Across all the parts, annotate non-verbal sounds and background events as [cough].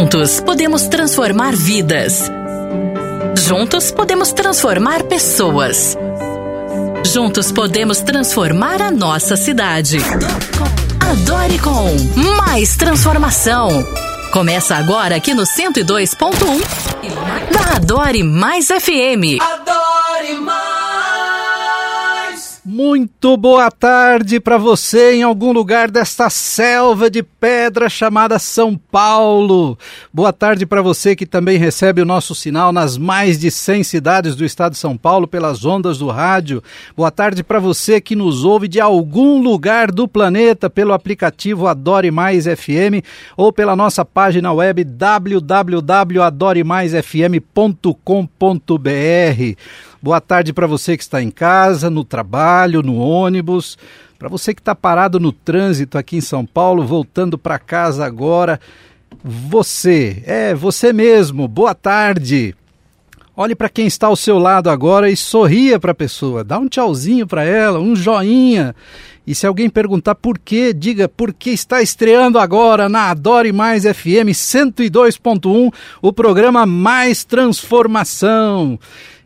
Juntos podemos transformar vidas. Juntos podemos transformar pessoas. Juntos podemos transformar a nossa cidade. Adore com mais transformação. Começa agora aqui no 102.1 da Adore Mais FM. Muito boa tarde para você em algum lugar desta selva de pedra chamada São Paulo. Boa tarde para você que também recebe o nosso sinal nas mais de 100 cidades do estado de São Paulo pelas ondas do rádio. Boa tarde para você que nos ouve de algum lugar do planeta pelo aplicativo Adore Mais FM ou pela nossa página web www.adoremaisfm.com.br. Boa tarde para você que está em casa, no trabalho, no ônibus, para você que está parado no trânsito aqui em São Paulo, voltando para casa agora. Você, é você mesmo. Boa tarde. Olhe para quem está ao seu lado agora e sorria para a pessoa. Dá um tchauzinho para ela, um joinha. E se alguém perguntar por quê, diga porque está estreando agora na Adore Mais FM 102.1 o programa Mais Transformação.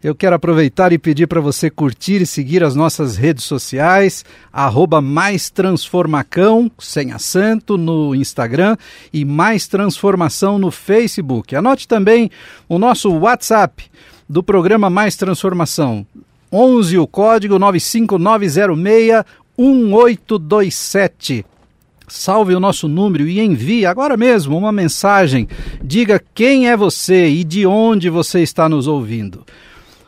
Eu quero aproveitar e pedir para você curtir e seguir as nossas redes sociais, arroba Mais Transformacão, sem acento, no Instagram e Mais Transformação no Facebook. Anote também o nosso WhatsApp do programa Mais Transformação, 11 o código 95906 1827 salve o nosso número e envie agora mesmo uma mensagem. Diga quem é você e de onde você está nos ouvindo.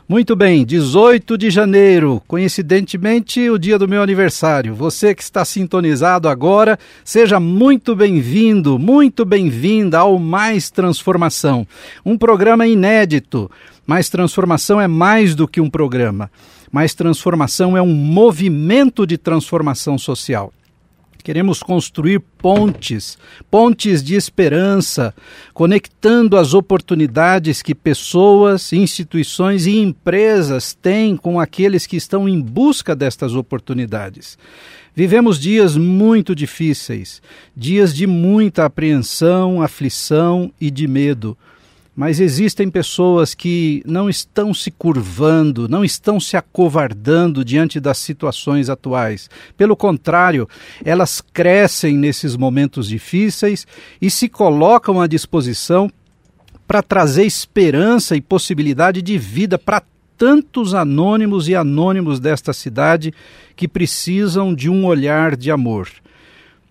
Muito bem, 18 de janeiro, coincidentemente o dia do meu aniversário. Você que está sintonizado agora, seja muito bem-vindo, muito bem-vinda ao Mais Transformação, um programa inédito. Mais Transformação é mais do que um programa. Mais Transformação é um movimento de transformação social. Queremos construir pontes, pontes de esperança, conectando as oportunidades que pessoas, instituições e empresas têm com aqueles que estão em busca destas oportunidades. Vivemos dias muito difíceis, dias de muita apreensão, aflição e de medo mas existem pessoas que não estão se curvando, não estão se acovardando diante das situações atuais. Pelo contrário, elas crescem nesses momentos difíceis e se colocam à disposição para trazer esperança e possibilidade de vida para tantos anônimos e anônimos desta cidade que precisam de um olhar de amor.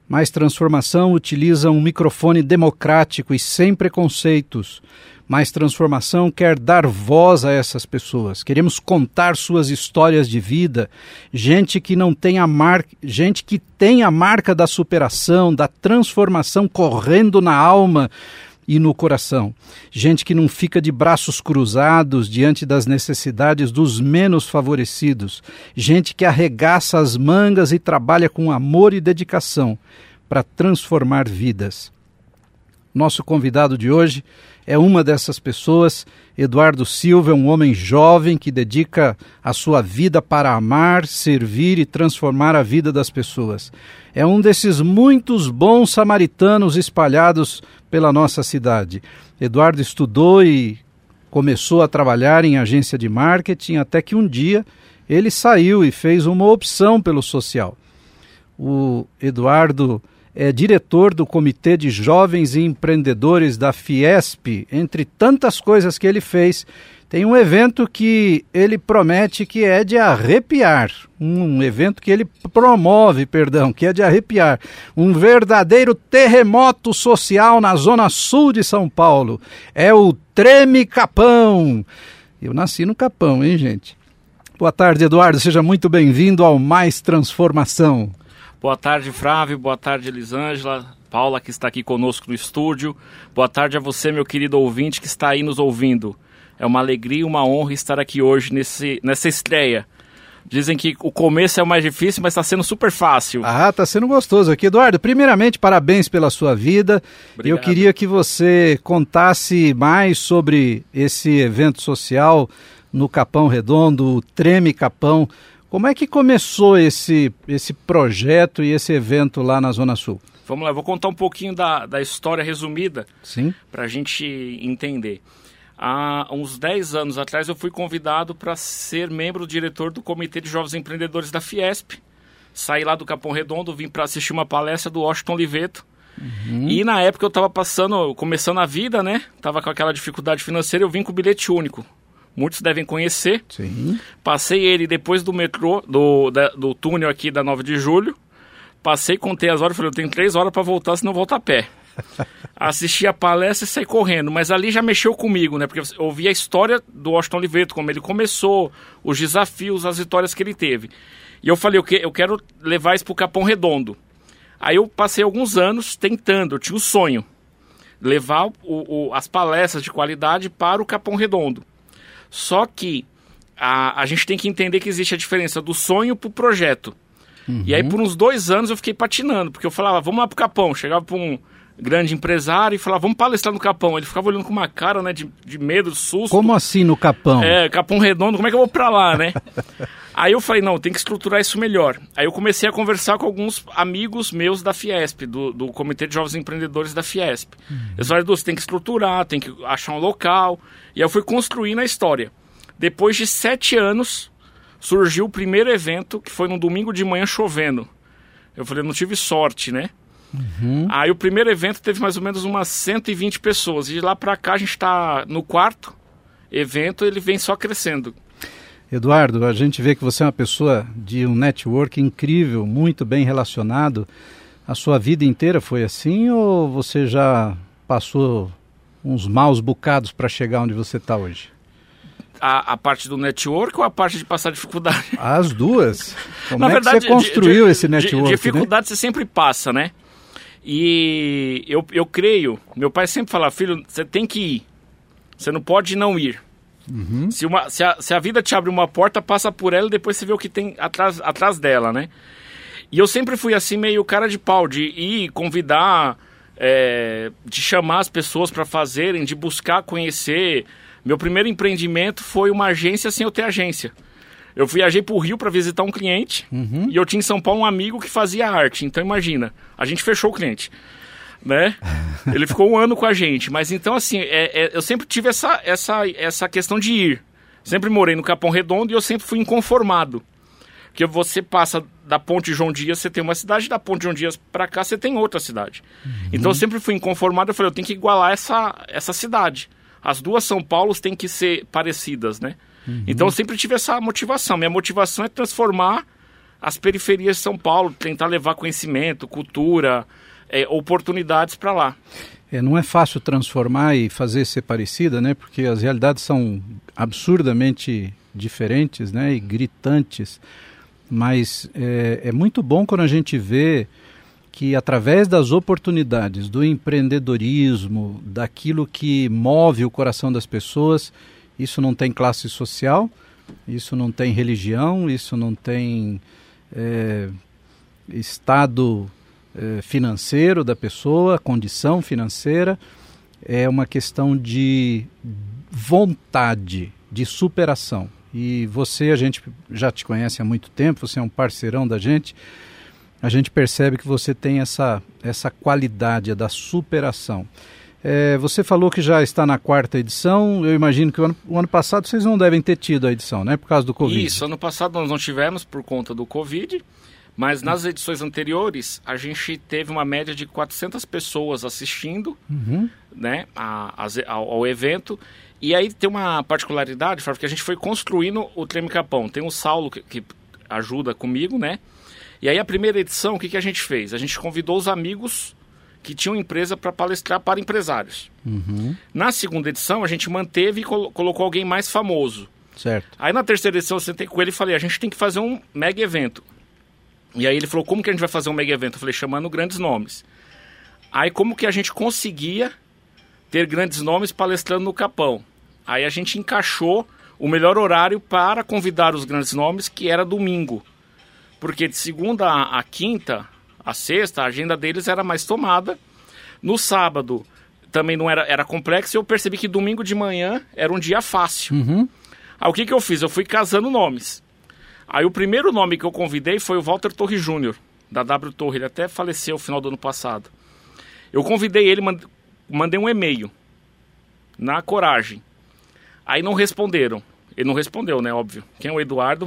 Mais Transformação utiliza um microfone democrático e sem preconceitos mais transformação quer dar voz a essas pessoas. Queremos contar suas histórias de vida, gente que não tem a marca, gente que tem a marca da superação, da transformação correndo na alma e no coração. Gente que não fica de braços cruzados diante das necessidades dos menos favorecidos. Gente que arregaça as mangas e trabalha com amor e dedicação para transformar vidas. Nosso convidado de hoje é uma dessas pessoas. Eduardo Silva é um homem jovem que dedica a sua vida para amar, servir e transformar a vida das pessoas. É um desses muitos bons samaritanos espalhados pela nossa cidade. Eduardo estudou e começou a trabalhar em agência de marketing até que um dia ele saiu e fez uma opção pelo social. O Eduardo é diretor do Comitê de Jovens e Empreendedores da Fiesp, entre tantas coisas que ele fez. Tem um evento que ele promete que é de arrepiar, um evento que ele promove, perdão, que é de arrepiar, um verdadeiro terremoto social na zona sul de São Paulo. É o Treme Capão. Eu nasci no Capão, hein, gente? Boa tarde, Eduardo. Seja muito bem-vindo ao Mais Transformação. Boa tarde, Flávio. Boa tarde, Elisângela. Paula, que está aqui conosco no estúdio. Boa tarde a você, meu querido ouvinte, que está aí nos ouvindo. É uma alegria e uma honra estar aqui hoje nesse, nessa estreia. Dizem que o começo é o mais difícil, mas está sendo super fácil. Ah, está sendo gostoso aqui. Eduardo, primeiramente, parabéns pela sua vida. Obrigado. Eu queria que você contasse mais sobre esse evento social no Capão Redondo, o Treme Capão. Como é que começou esse, esse projeto e esse evento lá na Zona Sul? Vamos lá, vou contar um pouquinho da, da história resumida. Sim. Para a gente entender. Há uns 10 anos atrás eu fui convidado para ser membro diretor do Comitê de Jovens Empreendedores da Fiesp. Saí lá do Capão Redondo, vim para assistir uma palestra do Washington Oliveto. Uhum. E na época eu estava passando, começando a vida, né? Tava com aquela dificuldade financeira, eu vim com o bilhete único. Muitos devem conhecer. Sim. Passei ele depois do metrô, do, da, do túnel aqui da 9 de julho. Passei, contei as horas, falei, eu tenho três horas para voltar, senão eu volto a pé. [laughs] Assisti a palestra e saí correndo, mas ali já mexeu comigo, né? Porque eu ouvi a história do Washington Oliveto, como ele começou, os desafios, as vitórias que ele teve. E eu falei, eu quero levar isso para o Capão Redondo. Aí eu passei alguns anos tentando, eu tinha o um sonho, levar o, o, as palestras de qualidade para o Capão Redondo. Só que a, a gente tem que entender que existe a diferença do sonho para o projeto. Uhum. E aí por uns dois anos eu fiquei patinando, porque eu falava, vamos lá para o Capão, chegava para um grande empresário e falava, vamos palestrar no Capão. Ele ficava olhando com uma cara, né, de, de medo, de susto. Como assim no Capão? É, Capão Redondo, como é que eu vou para lá, né? [laughs] Aí eu falei, não, tem que estruturar isso melhor. Aí eu comecei a conversar com alguns amigos meus da Fiesp, do, do Comitê de Jovens Empreendedores da Fiesp. Uhum. Eles falaram, você tem que estruturar, tem que achar um local. E eu fui construindo a história. Depois de sete anos, surgiu o primeiro evento, que foi no domingo de manhã chovendo. Eu falei, não tive sorte, né? Uhum. Aí o primeiro evento teve mais ou menos umas 120 pessoas. E de lá para cá a gente está no quarto evento, ele vem só crescendo. Eduardo, a gente vê que você é uma pessoa de um network incrível, muito bem relacionado. A sua vida inteira foi assim ou você já passou uns maus bocados para chegar onde você está hoje? A, a, parte do network ou a parte de passar dificuldade? [laughs] As duas. Como Na é verdade, que você construiu de, esse network? De, dificuldade né? você sempre passa, né? E eu, eu creio, meu pai sempre fala, filho, você tem que ir. Você não pode não ir. Uhum. Se, uma, se, a, se a vida te abre uma porta, passa por ela e depois você vê o que tem atrás, atrás dela, né? E eu sempre fui assim, meio cara de pau, de ir convidar, é, de chamar as pessoas para fazerem, de buscar conhecer. Meu primeiro empreendimento foi uma agência sem eu ter agência. Eu viajei para o Rio para visitar um cliente uhum. e eu tinha em São Paulo um amigo que fazia arte. Então imagina, a gente fechou o cliente. Né? Ele ficou um ano com a gente. Mas então, assim, é, é, eu sempre tive essa, essa, essa questão de ir. Sempre morei no Capão Redondo e eu sempre fui inconformado. Porque você passa da Ponte João Dias, você tem uma cidade, da Ponte João Dias para cá, você tem outra cidade. Uhum. Então eu sempre fui inconformado, eu falei, eu tenho que igualar essa, essa cidade. As duas São Paulos têm que ser parecidas, né? Uhum. Então eu sempre tive essa motivação. Minha motivação é transformar as periferias de São Paulo, tentar levar conhecimento, cultura, é, oportunidades para lá. É, não é fácil transformar e fazer ser parecida, né? Porque as realidades são absurdamente diferentes, né? E gritantes. Mas é, é muito bom quando a gente vê que através das oportunidades, do empreendedorismo, daquilo que move o coração das pessoas, isso não tem classe social, isso não tem religião, isso não tem é, estado financeiro da pessoa, condição financeira. É uma questão de vontade, de superação. E você, a gente já te conhece há muito tempo, você é um parceirão da gente. A gente percebe que você tem essa, essa qualidade da superação. É, você falou que já está na quarta edição. Eu imagino que o ano, o ano, passado vocês não devem ter tido a edição, né? Por causa do Covid. Isso, ano passado nós não tivemos por conta do Covid. Mas nas edições anteriores, a gente teve uma média de 400 pessoas assistindo uhum. né, a, a, ao, evento. E aí tem uma particularidade, porque a gente foi construindo o Treme Capão. Tem o Saulo que, que, ajuda comigo, né? E aí a primeira edição, o que, que a gente fez? A gente convidou os amigos que tinham empresa para palestrar para empresários. Uhum. Na segunda edição, a gente manteve e col colocou alguém mais famoso. Certo. Aí na terceira edição, eu sentei com ele e falei, a gente tem que fazer um mega evento. E aí ele falou, como que a gente vai fazer um mega evento? Eu falei, chamando grandes nomes. Aí como que a gente conseguia ter grandes nomes palestrando no Capão? Aí a gente encaixou o melhor horário para convidar os grandes nomes, que era domingo. Porque de segunda a, a quinta, a sexta, a agenda deles era mais tomada. No sábado também não era, era complexo e eu percebi que domingo de manhã era um dia fácil. Uhum. Aí o que, que eu fiz? Eu fui casando nomes. Aí o primeiro nome que eu convidei foi o Walter Torre Júnior. da W Torre, ele até faleceu no final do ano passado. Eu convidei ele, mandei um e-mail na coragem. Aí não responderam. Ele não respondeu, né? Óbvio. Quem é o Eduardo?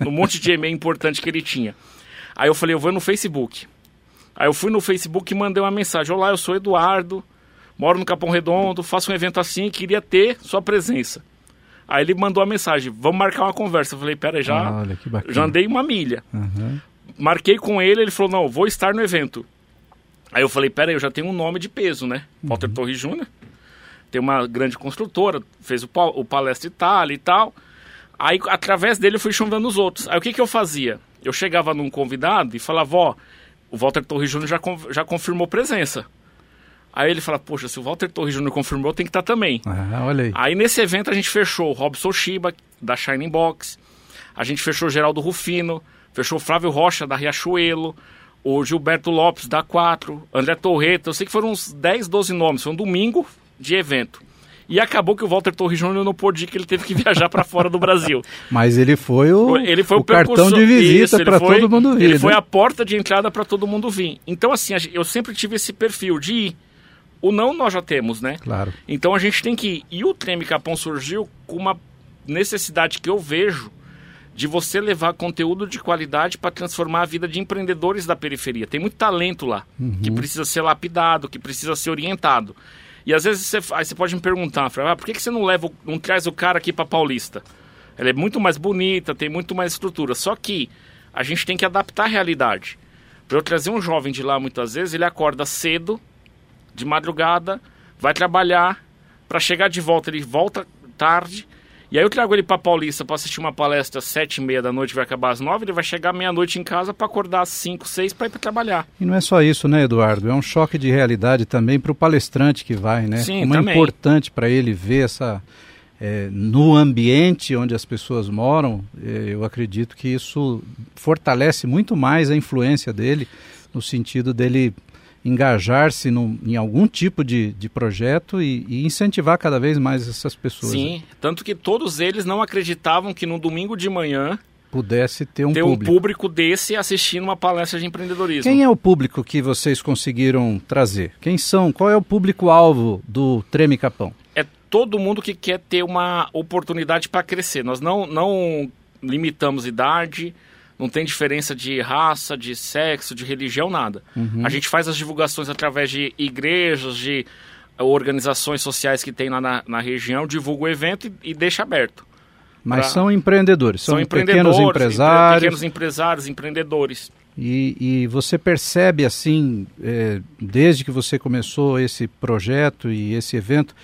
no [laughs] monte de e-mail importante que ele tinha. Aí eu falei, eu vou no Facebook. Aí eu fui no Facebook e mandei uma mensagem. Olá, eu sou Eduardo, moro no Capão Redondo, faço um evento assim queria ter sua presença. Aí ele mandou a mensagem, vamos marcar uma conversa. Eu falei, pera, já, Olha, já andei uma milha. Uhum. Marquei com ele, ele falou, não, vou estar no evento. Aí eu falei, pera eu já tenho um nome de peso, né? Uhum. Walter Torres Júnior. Tem uma grande construtora, fez o, o Palestra Itália e tal. Aí, através dele, eu fui chamando os outros. Aí, o que, que eu fazia? Eu chegava num convidado e falava, ó, o Walter Torres Júnior já, já confirmou presença. Aí ele fala, poxa, se o Walter Torres Júnior confirmou, tem que estar tá também. Ah, olha aí. Aí nesse evento a gente fechou o Robson Shiba, da Shining Box, a gente fechou o Geraldo Rufino, fechou o Flávio Rocha, da Riachuelo, o Gilberto Lopes, da 4, André Torreta, eu sei que foram uns 10, 12 nomes, foi um domingo de evento. E acabou que o Walter Torres Júnior não pôde ir, que ele teve que viajar para fora do Brasil. [laughs] Mas ele foi o, ele foi o, o cartão de visita para todo mundo vir. Ele né? foi a porta de entrada para todo mundo vir. Então, assim, eu sempre tive esse perfil de ir. O não nós já temos, né? Claro. Então a gente tem que ir. E o Treme Capão surgiu com uma necessidade que eu vejo de você levar conteúdo de qualidade para transformar a vida de empreendedores da periferia. Tem muito talento lá, uhum. que precisa ser lapidado, que precisa ser orientado. E às vezes você, aí você pode me perguntar, ah, por que, que você não leva, não traz o cara aqui para Paulista? Ela é muito mais bonita, tem muito mais estrutura. Só que a gente tem que adaptar a realidade. Para eu trazer um jovem de lá, muitas vezes, ele acorda cedo, de madrugada, vai trabalhar, para chegar de volta, ele volta tarde, e aí eu trago ele para Paulista para assistir uma palestra às sete e meia da noite, vai acabar às nove, ele vai chegar meia-noite em casa para acordar às cinco, seis para ir para trabalhar. E não é só isso, né, Eduardo? É um choque de realidade também para o palestrante que vai, né? Sim, Como também. é importante para ele ver essa... É, no ambiente onde as pessoas moram, é, eu acredito que isso fortalece muito mais a influência dele, no sentido dele engajar-se em algum tipo de, de projeto e, e, incentivar cada vez mais essas pessoas. Sim, né? tanto que todos eles não acreditavam que no domingo de manhã pudesse ter um ter público. um público desse assistindo uma palestra de empreendedorismo. Quem é o público que vocês conseguiram trazer? Quem são? Qual é o público-alvo do Treme Capão? É todo mundo que quer ter uma oportunidade para crescer. Nós não, não limitamos idade, não tem diferença de raça, de sexo, de religião, nada. Uhum. A gente faz as divulgações através de igrejas, de organizações sociais que tem lá na, na região, divulga o evento e, e deixa aberto. Mas pra... são empreendedores, são, são empreendedores, pequenos empresários. Pequenos empresários, empreendedores. E, e você percebe assim, é, desde que você começou esse projeto e esse evento,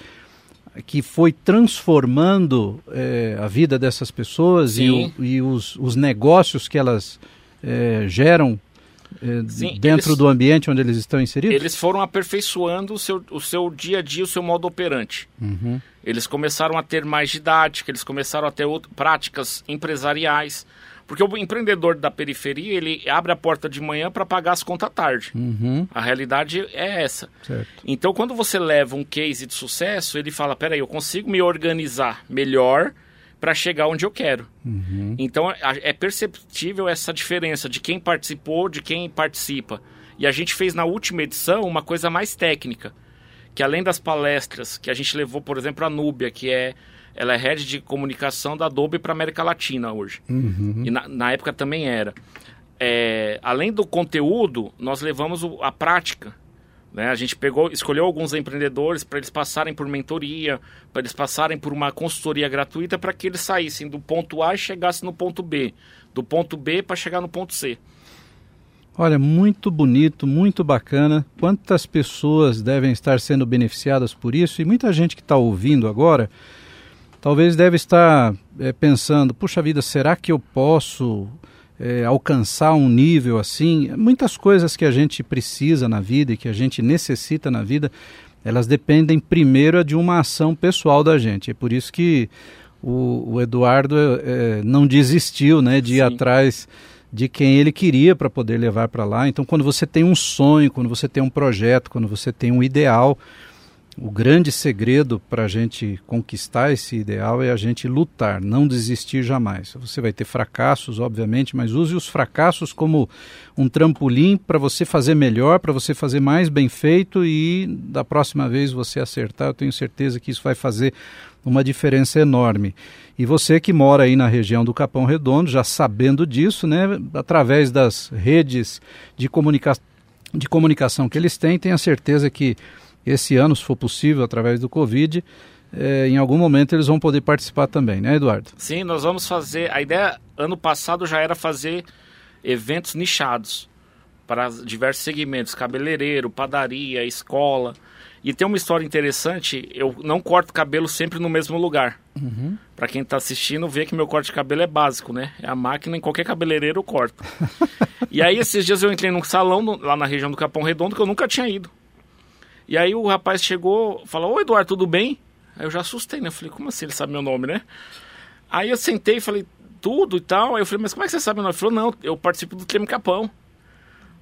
que foi transformando é, a vida dessas pessoas e, o, e, os, os negócios que elas é, geram é, Sim, dentro eles, do ambiente onde eles estão inseridos? Eles foram aperfeiçoando o seu, o seu dia a dia, o seu modo operante. Uhum. Eles começaram a ter mais didática, eles começaram a ter outro, práticas empresariais. Porque o empreendedor da periferia, ele abre a porta de manhã para pagar as contas à tarde. Uhum. A realidade é essa. Certo. Então, quando você leva um case de sucesso, ele fala, peraí, eu consigo me organizar melhor para chegar onde eu quero. Uhum. Então, é perceptível essa diferença de quem participou, de quem participa. E a gente fez na última edição uma coisa mais técnica, que além das palestras que a gente levou, por exemplo, a Núbia, que é ela é head de comunicação da Adobe para América Latina hoje. Uhum. E na, na, época também era. É, além do conteúdo, nós levamos o, a prática. Né? A gente pegou, escolheu alguns empreendedores para eles passarem por mentoria, para eles passarem por uma consultoria gratuita para que eles saíssem do ponto A e chegassem no ponto B. Do ponto B para chegar no ponto C. Olha, muito bonito, muito bacana. Quantas pessoas devem estar sendo beneficiadas por isso? E muita gente que está ouvindo agora talvez deve estar é, pensando: puxa vida, será que eu posso é, alcançar um nível assim? Muitas coisas que a gente precisa na vida e que a gente necessita na vida, elas dependem primeiro de uma ação pessoal da gente. É por isso que o, o Eduardo é, não desistiu né, de ir Sim. atrás de quem ele queria para poder levar para lá. Então, quando você tem um sonho, quando você tem um projeto, quando você tem um ideal, o grande segredo para a gente conquistar esse ideal é a gente lutar, não desistir jamais. Você vai ter fracassos, obviamente, mas use os fracassos como um trampolim para você fazer melhor, para você fazer mais bem feito e da próxima vez você acertar. Eu tenho certeza que isso vai fazer uma diferença enorme. E você que mora aí na região do Capão Redondo, já sabendo disso, né, através das redes de, comunica de comunicação que eles têm, tenha certeza que esse ano, se for possível, através do Covid, é, em algum momento eles vão poder participar também, né, Eduardo? Sim, nós vamos fazer. A ideia ano passado já era fazer eventos nichados para diversos segmentos: cabeleireiro, padaria, escola. E tem uma história interessante: eu não corto cabelo sempre no mesmo lugar. Uhum. Para quem está assistindo, vê que meu corte de cabelo é básico, né? É a máquina, em qualquer cabeleireiro eu corto. [laughs] e aí, esses dias eu entrei num salão lá na região do Capão Redondo que eu nunca tinha ido. E aí o rapaz chegou, falou: Oi, Eduardo, tudo bem? Aí eu já assustei, né? Eu falei: Como assim ele sabe meu nome, né? Aí eu sentei e falei: Tudo e tal. Aí eu falei: Mas como é que você sabe meu nome? Ele falou: Não, eu participo do Treme Capão.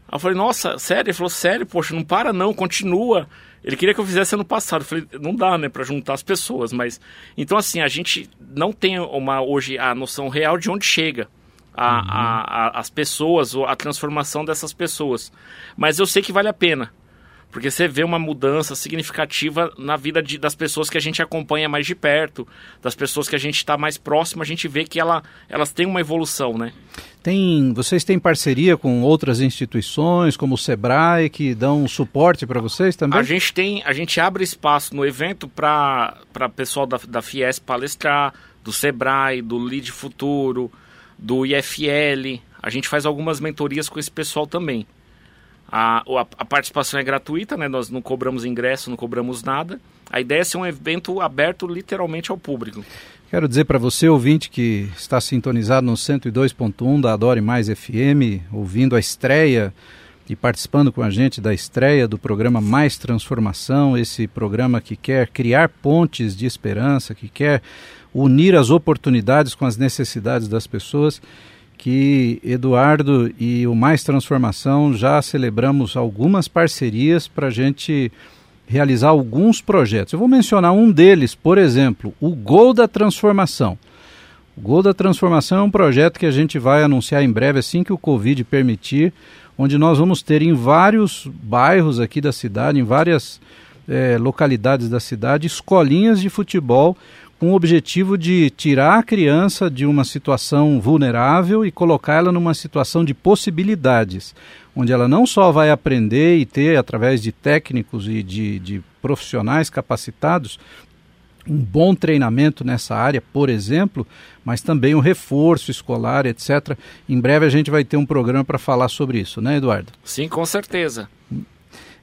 Aí eu falei: Nossa, sério? Ele falou: Sério, poxa, não para não, continua. Ele queria que eu fizesse ano passado. Eu falei: Não dá, né, para juntar as pessoas. Mas então, assim, a gente não tem uma hoje a noção real de onde chega. A, uhum. a, a, as pessoas, a transformação dessas pessoas. Mas eu sei que vale a pena. Porque você vê uma mudança significativa na vida de, das pessoas que a gente acompanha mais de perto, das pessoas que a gente está mais próximo, a gente vê que ela, elas têm uma evolução, né? Tem, vocês têm parceria com outras instituições, como o Sebrae, que dão suporte para vocês também? A gente tem, a gente abre espaço no evento para pessoal da, da Fies palestrar, do Sebrae, do Lead Futuro, do IFL. A gente faz algumas mentorias com esse pessoal também. A, a, a, participação é gratuita, né? Nós não cobramos ingresso, não cobramos nada. A ideia é ser um evento aberto literalmente ao público. Quero dizer para você, ouvinte, que está sintonizado no 102.1 da Adore Mais FM, ouvindo a estreia e participando com a gente da estreia do programa Mais Transformação, esse programa que quer criar pontes de esperança, que quer unir as oportunidades com as necessidades das pessoas que Eduardo e o Mais Transformação já celebramos algumas parcerias para a gente realizar alguns projetos. Eu vou mencionar um deles, por exemplo, o Gol da Transformação. O Gol da Transformação é um projeto que a gente vai anunciar em breve, assim que o Covid permitir, onde nós vamos ter em vários bairros aqui da cidade, em várias é, localidades da cidade, escolinhas de futebol com o objetivo de tirar a criança de uma situação vulnerável e colocá-la numa situação de possibilidades, onde ela não só vai aprender e ter, através de técnicos e de, de profissionais capacitados, um bom treinamento nessa área, por exemplo, mas também um reforço escolar, etc. Em breve a gente vai ter um programa para falar sobre isso, né, Eduardo? Sim, com certeza.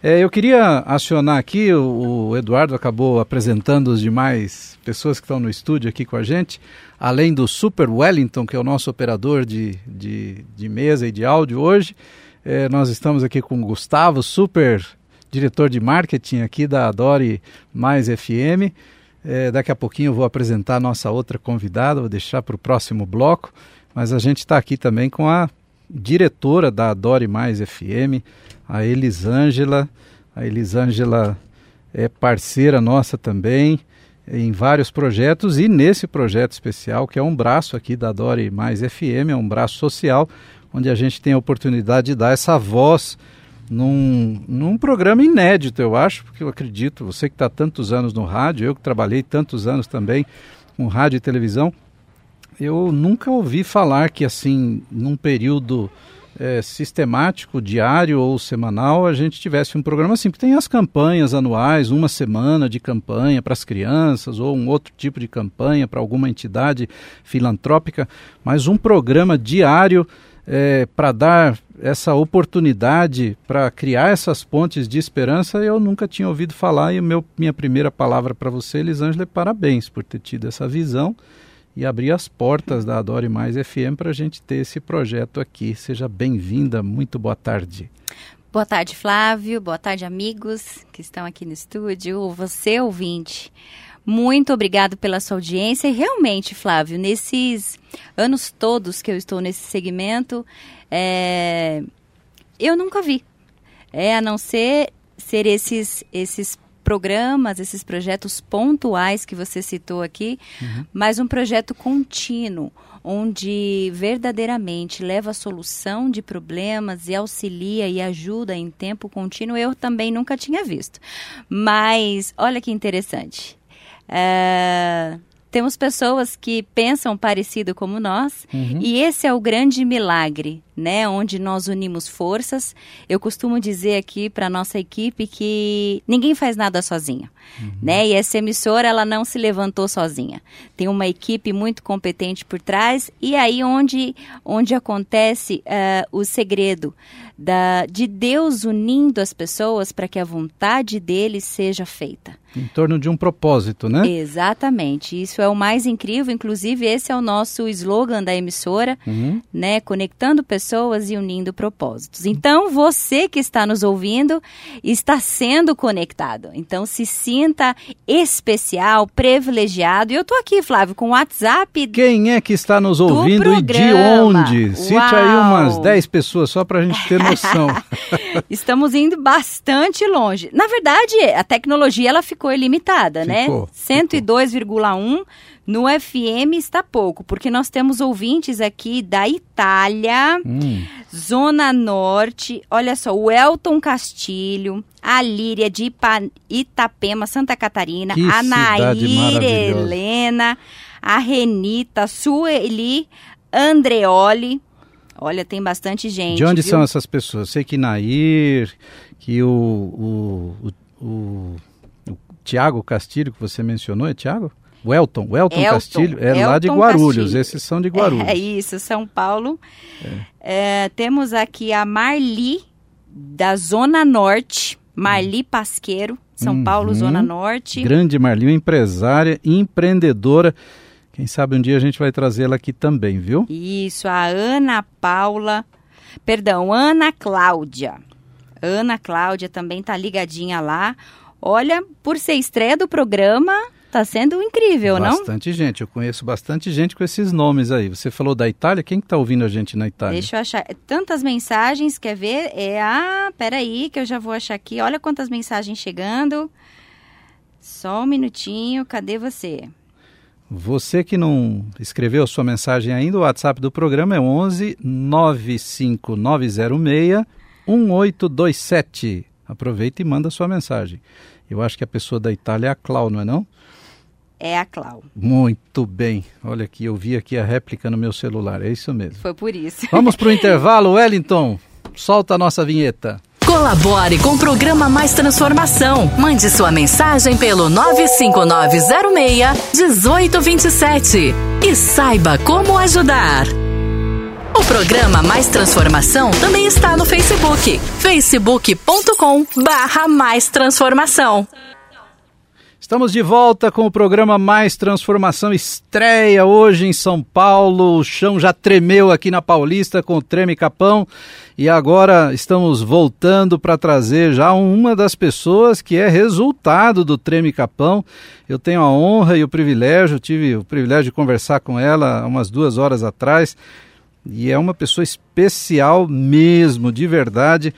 É, eu queria acionar aqui, o, o, Eduardo acabou apresentando os demais pessoas que estão no estúdio aqui com a gente, além do Super Wellington, que é o nosso operador de, de, de mesa e de áudio hoje. É, nós estamos aqui com o Gustavo, super diretor de marketing aqui da Adore Mais FM. É, daqui a pouquinho eu vou apresentar a nossa outra convidada, vou deixar para o próximo bloco, mas a gente está aqui também com a diretora da Adore Mais FM, a Elisângela. A Elisângela é parceira nossa também em vários projetos e nesse projeto especial, que é um braço aqui da Adore Mais FM, é um braço social, onde a gente tem a oportunidade de dar essa voz num, num programa inédito, eu acho, porque eu acredito, você que está tantos anos no rádio, eu que trabalhei tantos anos também com rádio e televisão, eu nunca ouvi falar que assim, num período é, sistemático, diário ou semanal, a gente tivesse um programa assim, porque tem as campanhas anuais, uma semana de campanha para as crianças, ou um outro tipo de campanha para alguma entidade filantrópica, mas um programa diário é, para dar essa oportunidade para criar essas pontes de esperança, eu nunca tinha ouvido falar, e meu, minha primeira palavra para você, Elisângela, é parabéns por ter tido essa visão e abrir as portas da Adore Mais FM para a gente ter esse projeto aqui. Seja bem-vinda, muito boa tarde. Boa tarde, Flávio. Boa tarde, amigos que estão aqui no estúdio. Você, ouvinte. Muito obrigado pela sua audiência. E realmente, Flávio, nesses anos todos que eu estou nesse segmento, é... eu nunca vi. É, a não ser ser esses, esses programas, esses projetos pontuais que você citou aqui, uhum. mas um projeto contínuo, onde verdadeiramente leva a solução de problemas e auxilia e ajuda em tempo contínuo, eu também nunca tinha visto. Mas olha que interessante. É, temos pessoas que pensam parecido como nós, uhum. e esse é o grande milagre né, onde nós unimos forças. Eu costumo dizer aqui para nossa equipe que ninguém faz nada sozinho, uhum. né? E essa emissora ela não se levantou sozinha. Tem uma equipe muito competente por trás e aí onde onde acontece uh, o segredo da, de Deus unindo as pessoas para que a vontade dele seja feita. Em torno de um propósito, né? Exatamente. Isso é o mais incrível. Inclusive esse é o nosso slogan da emissora, uhum. né? Conectando pessoas e unindo propósitos. Então, você que está nos ouvindo está sendo conectado. Então, se sinta especial, privilegiado. E eu estou aqui, Flávio, com o WhatsApp. Quem é que está nos ouvindo e de onde? Cite Uau. aí umas 10 pessoas só para a gente ter noção. [laughs] Estamos indo bastante longe. Na verdade, a tecnologia ela ficou ilimitada, né? ficou, né? 102,1 no FM está pouco, porque nós temos ouvintes aqui da Itália, hum. Zona Norte, olha só, o Elton Castilho, a Líria de Ipa, Itapema, Santa Catarina, que a Nair Helena, a Renita, Sueli, Andreoli. Olha, tem bastante gente. De onde viu? são essas pessoas? Sei que Nair, que o, o, o, o, o Tiago Castilho, que você mencionou, é Tiago? O Elton, o Elton, Castilho, é Elton lá de Guarulhos, Castilho. esses são de Guarulhos. É, isso, São Paulo. É. É, temos aqui a Marli, da Zona Norte, Marli Pasqueiro, São uhum. Paulo, Zona Norte. Grande Marli, uma empresária, empreendedora. Quem sabe um dia a gente vai trazê-la aqui também, viu? Isso, a Ana Paula, perdão, Ana Cláudia. Ana Cláudia também tá ligadinha lá. Olha, por ser estreia do programa, Tá sendo incrível, bastante não? Bastante gente. Eu conheço bastante gente com esses nomes aí. Você falou da Itália. Quem que tá ouvindo a gente na Itália? Deixa eu achar. Tantas mensagens, quer ver? É ah, peraí, que eu já vou achar aqui. Olha quantas mensagens chegando. Só um minutinho. Cadê você? Você que não escreveu sua mensagem ainda, o WhatsApp do programa é 11 95906 1827. Aproveita e manda sua mensagem. Eu acho que a pessoa da Itália é a Clau, não é não? é a Clau. Muito bem. Olha aqui, eu vi aqui a réplica no meu celular. É isso mesmo. Foi por isso. Vamos para o [laughs] intervalo, Wellington. Solta a nossa vinheta. Colabore com o programa Mais Transformação. Mande sua mensagem pelo 95906-1827 e saiba como ajudar. O programa Mais Transformação também está no Facebook. facebook.com barra Mais Transformação. Estamos de volta com o programa Mais Transformação estreia hoje em São Paulo. O chão já tremeu aqui na Paulista com o Treme Capão e agora estamos voltando para trazer já uma das pessoas que é resultado do Treme Capão. Eu tenho a honra e o privilégio, tive o privilégio de conversar com ela umas duas horas atrás e é uma pessoa especial mesmo, de verdade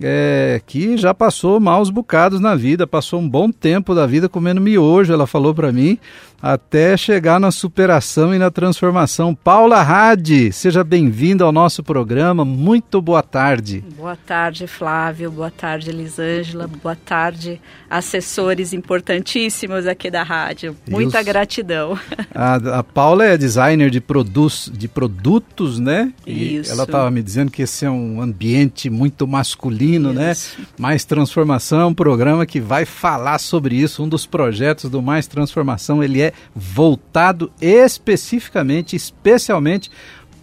é, que já passou maus bocados na vida, passou um bom tempo da vida comendo miojo, ela falou para mim, até chegar na superação e na transformação. Paula Hadi, seja bem-vinda ao nosso programa. Muito boa tarde. Boa tarde, Flávio. Boa tarde, Elisângela. Boa tarde, assessores importantíssimos aqui da rádio. Muita Isso. gratidão. A, a, Paula é designer de, produtos, de produtos, né? E Isso. ela estava me dizendo que esse é um ambiente muito masculino, né? isso. né? Mais Transformação é um programa que vai falar sobre isso. Um dos projetos do Mais Transformação, ele é voltado especificamente, especialmente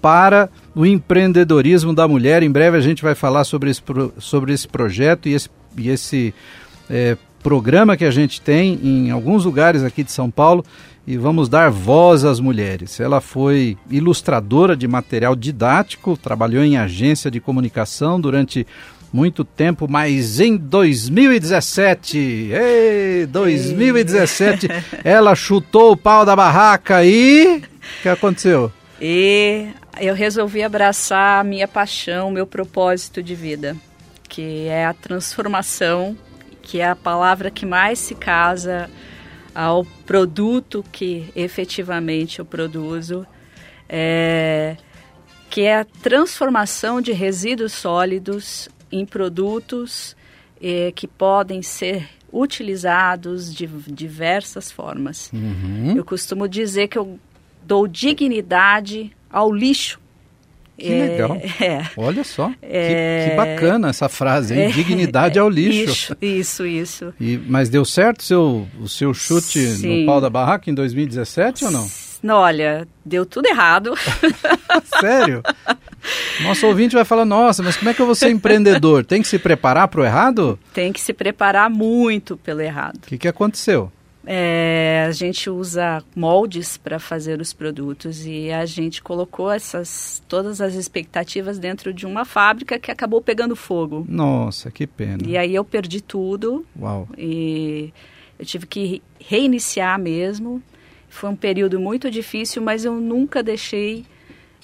para o empreendedorismo da mulher. Em breve a gente vai falar sobre esse, sobre esse projeto e esse, e esse é, programa que a gente tem em alguns lugares aqui de São Paulo e vamos dar voz às mulheres. Ela foi ilustradora de material didático, trabalhou em agência de comunicação durante muito tempo, mas em 2017, ei, 2017, ela chutou o pau da barraca e o que aconteceu? E eu resolvi abraçar a minha paixão, meu propósito de vida, que é a transformação que é a palavra que mais se casa ao produto que efetivamente eu produzo, é, que é a transformação de resíduos sólidos em produtos é, que podem ser utilizados de diversas formas. Uhum. Eu costumo dizer que eu dou dignidade ao lixo. Que é, legal. [laughs] É, Olha só, é, que, que, bacana essa frase, hein? [laughs] Dignidade ao lixo. Isso, isso. E, mas deu certo seu, o seu chute Sim. no pau da barraca em 2017 ou não? Não, olha, deu tudo errado. [laughs] Sério? Nosso ouvinte vai falar, nossa, mas como é que eu vou ser empreendedor? Tem que se preparar para o errado? Tem que se preparar muito pelo errado. O que, que aconteceu? É, a gente usa moldes para fazer os produtos e a gente colocou essas todas as expectativas dentro de uma fábrica que acabou pegando fogo. Nossa, que pena. E aí eu perdi tudo. Uau. E eu tive que reiniciar mesmo. Foi um período muito difícil, mas eu nunca deixei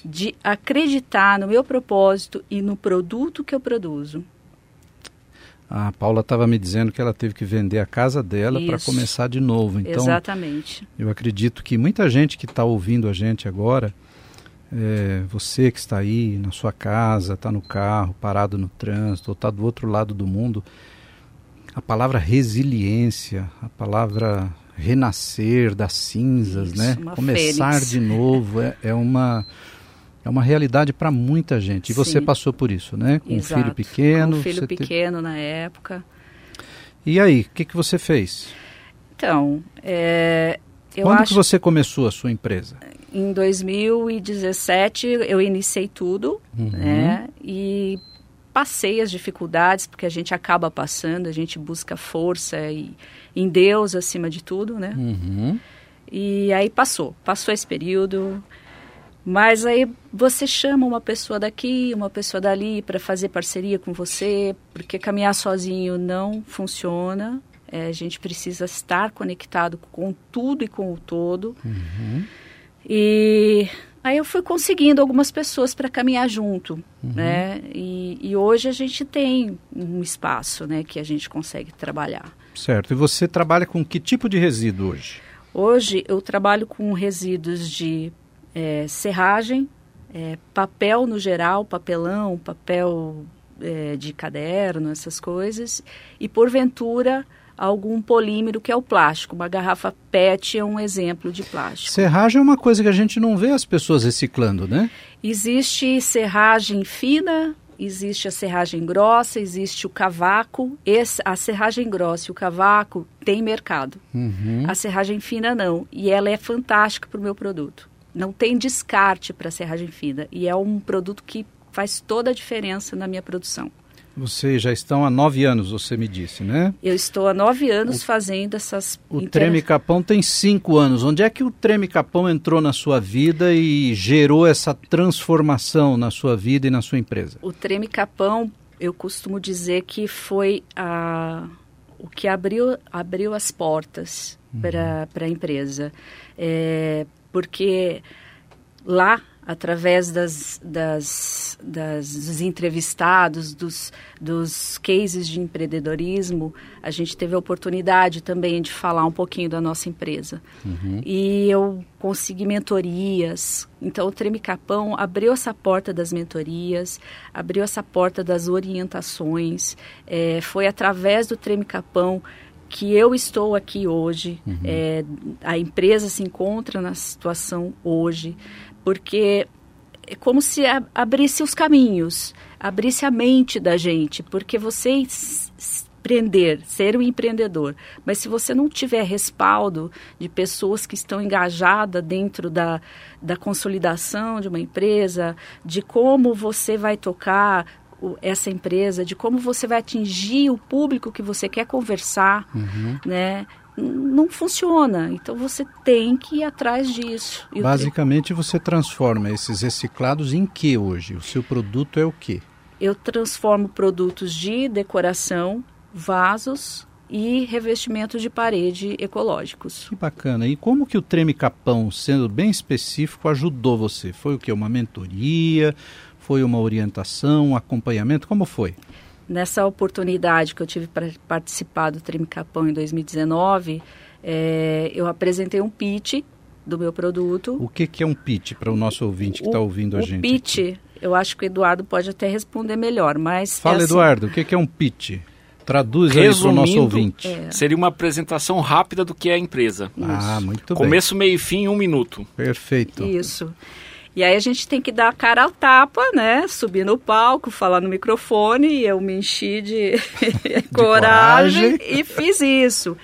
de acreditar no meu propósito e no produto que eu produzo. A Paula estava me dizendo que ela teve que vender a casa dela para começar de novo. Então, Exatamente. Eu acredito que muita gente que está ouvindo a gente agora, é, você que está aí na sua casa, está no carro, parado no trânsito, ou está do outro lado do mundo, a palavra resiliência, a palavra renascer das cinzas, Isso, né? Começar fênix. de novo é, é uma é uma realidade para muita gente. E Sim. você passou por isso, né? Com Exato. um filho pequeno. Com um filho pequeno te... na época. E aí, o que, que você fez? Então, é, Quando acho... que você começou a sua empresa? Em 2017 eu iniciei tudo, uhum. né? E passei as dificuldades, porque a gente acaba passando, a gente busca força e, em Deus acima de tudo, né? Uhum. E aí passou, passou esse período. Mas aí você chama uma pessoa daqui, uma pessoa dali para fazer parceria com você, porque caminhar sozinho não funciona. É, a gente precisa estar conectado com tudo e com o todo. Uhum. E aí eu fui conseguindo algumas pessoas para caminhar junto, uhum. né? E, e, hoje a gente tem um espaço, né, que a gente consegue trabalhar. Certo. E você trabalha com que tipo de resíduo hoje? Hoje eu trabalho com resíduos de é, serragem, é, papel no geral, papelão, papel é, de caderno, essas coisas, e porventura algum polímero que é o plástico. Uma garrafa PET é um exemplo de plástico. Serragem é uma coisa que a gente não vê as pessoas reciclando, né? Existe serragem fina, existe a serragem grossa, existe o cavaco. Esse, a serragem grossa e o cavaco tem mercado. Uhum. A serragem fina não. E ela é fantástica para o meu produto não tem descarte para serragem fina e é um produto que faz toda a diferença na minha produção. Vocês já estão há nove anos, você me disse, né? Eu estou há nove anos o, fazendo essas... O inter... Treme Capão tem cinco anos. Onde é que o Treme Capão entrou na sua vida e gerou essa transformação na sua vida e na sua empresa? O Treme Capão, eu costumo dizer que foi a, o que abriu, abriu as portas uhum. para a empresa. É, porque lá através das, das, das, dos entrevistados, dos, dos cases de empreendedorismo, a gente teve a oportunidade também de falar um pouquinho da nossa empresa. Uhum. E eu consegui mentorias. Então, o Treme Capão abriu essa porta das mentorias, abriu essa porta das orientações. É, foi através do Treme Capão que eu estou aqui hoje, uhum. é, a empresa se encontra na situação hoje, porque é como se abrisse os caminhos, abrisse a mente da gente, porque você empreender, ser um empreendedor, mas se você não tiver respaldo de pessoas que estão engajadas dentro da, da consolidação de uma empresa, de como você vai tocar, essa empresa, de como você vai atingir o público que você quer conversar, uhum. né? Não funciona. Então você tem que ir atrás disso. Basicamente você transforma esses reciclados em que hoje? O seu produto é o que? Eu transformo produtos de decoração, vasos e revestimentos de parede ecológicos. Que bacana. E como que o Treme Capão, sendo bem específico, ajudou você? Foi o que? Uma mentoria? Foi uma orientação, um acompanhamento? Como foi? Nessa oportunidade que eu tive para participar do Treme Capão em 2019, é, eu apresentei um pitch do meu produto. O que, que é um pitch para o nosso ouvinte que está ouvindo a gente? O pitch, aqui? eu acho que o Eduardo pode até responder melhor, mas... Fala, é assim, Eduardo, o que, que é um pitch? Traduz aí para o nosso ouvinte. É. Seria uma apresentação rápida do que é a empresa. Isso. Ah, muito bem. Começo, meio e fim, um minuto. Perfeito. Isso. E aí a gente tem que dar a cara ao tapa, né? Subir no palco, falar no microfone, e eu me enchi de, [laughs] de coragem, coragem e fiz isso.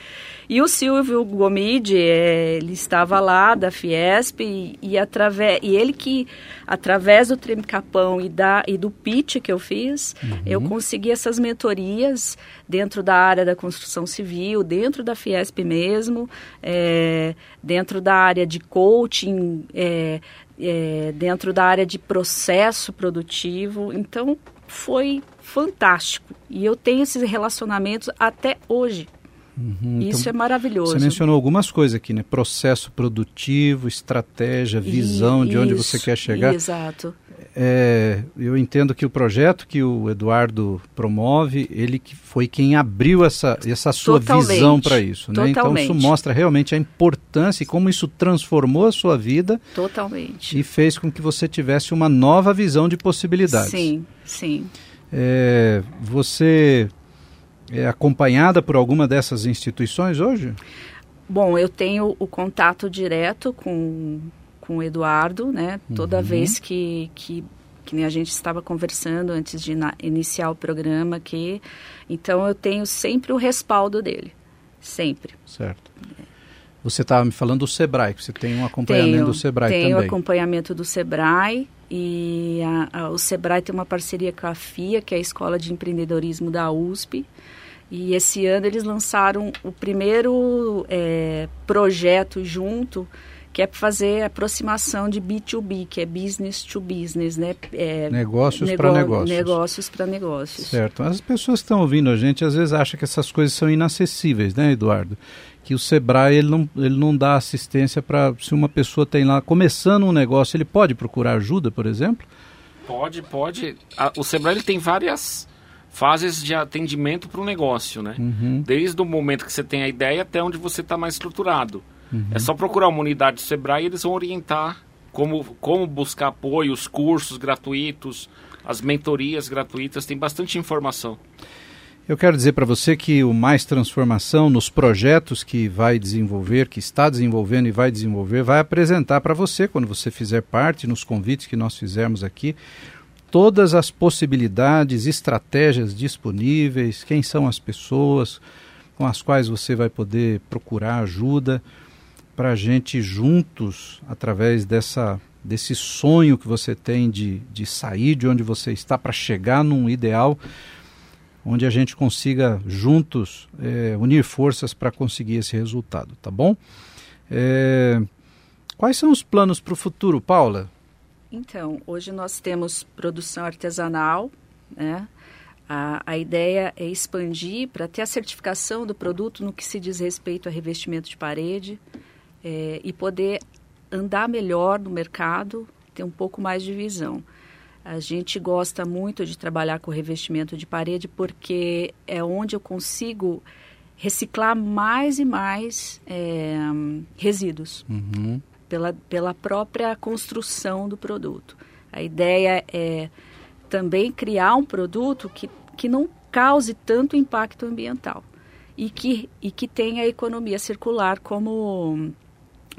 E o Silvio Gomide, ele estava lá da Fiesp e, e, através, e ele que, através do Capão e, da, e do pitch que eu fiz, uhum. eu consegui essas mentorias dentro da área da construção civil, dentro da Fiesp mesmo, é, dentro da área de coaching, é, é, dentro da área de processo produtivo. Então, foi fantástico. E eu tenho esses relacionamentos até hoje. Uhum, Isso então, é maravilhoso. Você mencionou algumas coisas aqui, né? Processo produtivo, estratégia, visão e, de onde você quer chegar. Exato. É, eu entendo que o projeto que o Eduardo promove, ele que foi quem abriu essa, essa sua Totalmente. visão para isso. Né? Então isso mostra realmente a importância e como isso transformou a sua vida. Totalmente. E fez com que você tivesse uma nova visão de possibilidades. Sim, sim. É, você é acompanhada por alguma dessas instituições hoje? Bom, eu tenho o contato direto com, com o Eduardo, né? Toda uhum. vez que, que, que a gente estava conversando antes de iniciar o programa aqui. Então, eu tenho sempre o respaldo dele. Sempre. Certo. Você estava me falando do Sebrae, que você tem um acompanhamento tenho, do Sebrae tenho também. Tenho acompanhamento do Sebrae e a, a, o Sebrae tem uma parceria com a FIA, que é a Escola de Empreendedorismo da USP. E esse ano eles lançaram o primeiro é, projeto junto, que é fazer aproximação de B2B, que é business to business, né? É, negócios nego para negócios. Negócios para negócios. Certo. As pessoas que estão ouvindo a gente às vezes acham que essas coisas são inacessíveis, né, Eduardo? Que o Sebrae ele não, ele não dá assistência para se uma pessoa tem lá começando um negócio, ele pode procurar ajuda, por exemplo? Pode, pode. o Sebrae ele tem várias fases de atendimento para o negócio, né? Uhum. Desde o momento que você tem a ideia até onde você está mais estruturado. Uhum. É só procurar uma unidade do Sebrae e eles vão orientar como, como buscar apoio, os cursos gratuitos, as mentorias gratuitas, tem bastante informação. Eu quero dizer para você que o Mais Transformação, nos projetos que vai desenvolver, que está desenvolvendo e vai desenvolver, vai apresentar para você, quando você fizer parte, nos convites que nós fizermos aqui, todas as possibilidades, estratégias disponíveis, quem são as pessoas com as quais você vai poder procurar ajuda para a gente juntos, através dessa, desse sonho que você tem de, de sair de onde você está para chegar num ideal onde a gente consiga juntos é, unir forças para conseguir esse resultado, tá bom? É, quais são os planos para o futuro, Paula? Então, hoje nós temos produção artesanal, né? A, a ideia é expandir para ter a certificação do produto no que se diz respeito a revestimento de parede é, e poder andar melhor no mercado, ter um pouco mais de visão. A gente gosta muito de trabalhar com revestimento de parede porque é onde eu consigo reciclar mais e mais é, resíduos. Uhum pela, pela própria construção do produto. A ideia é também criar um produto que, que não cause tanto impacto ambiental e que, e que tenha a economia circular como,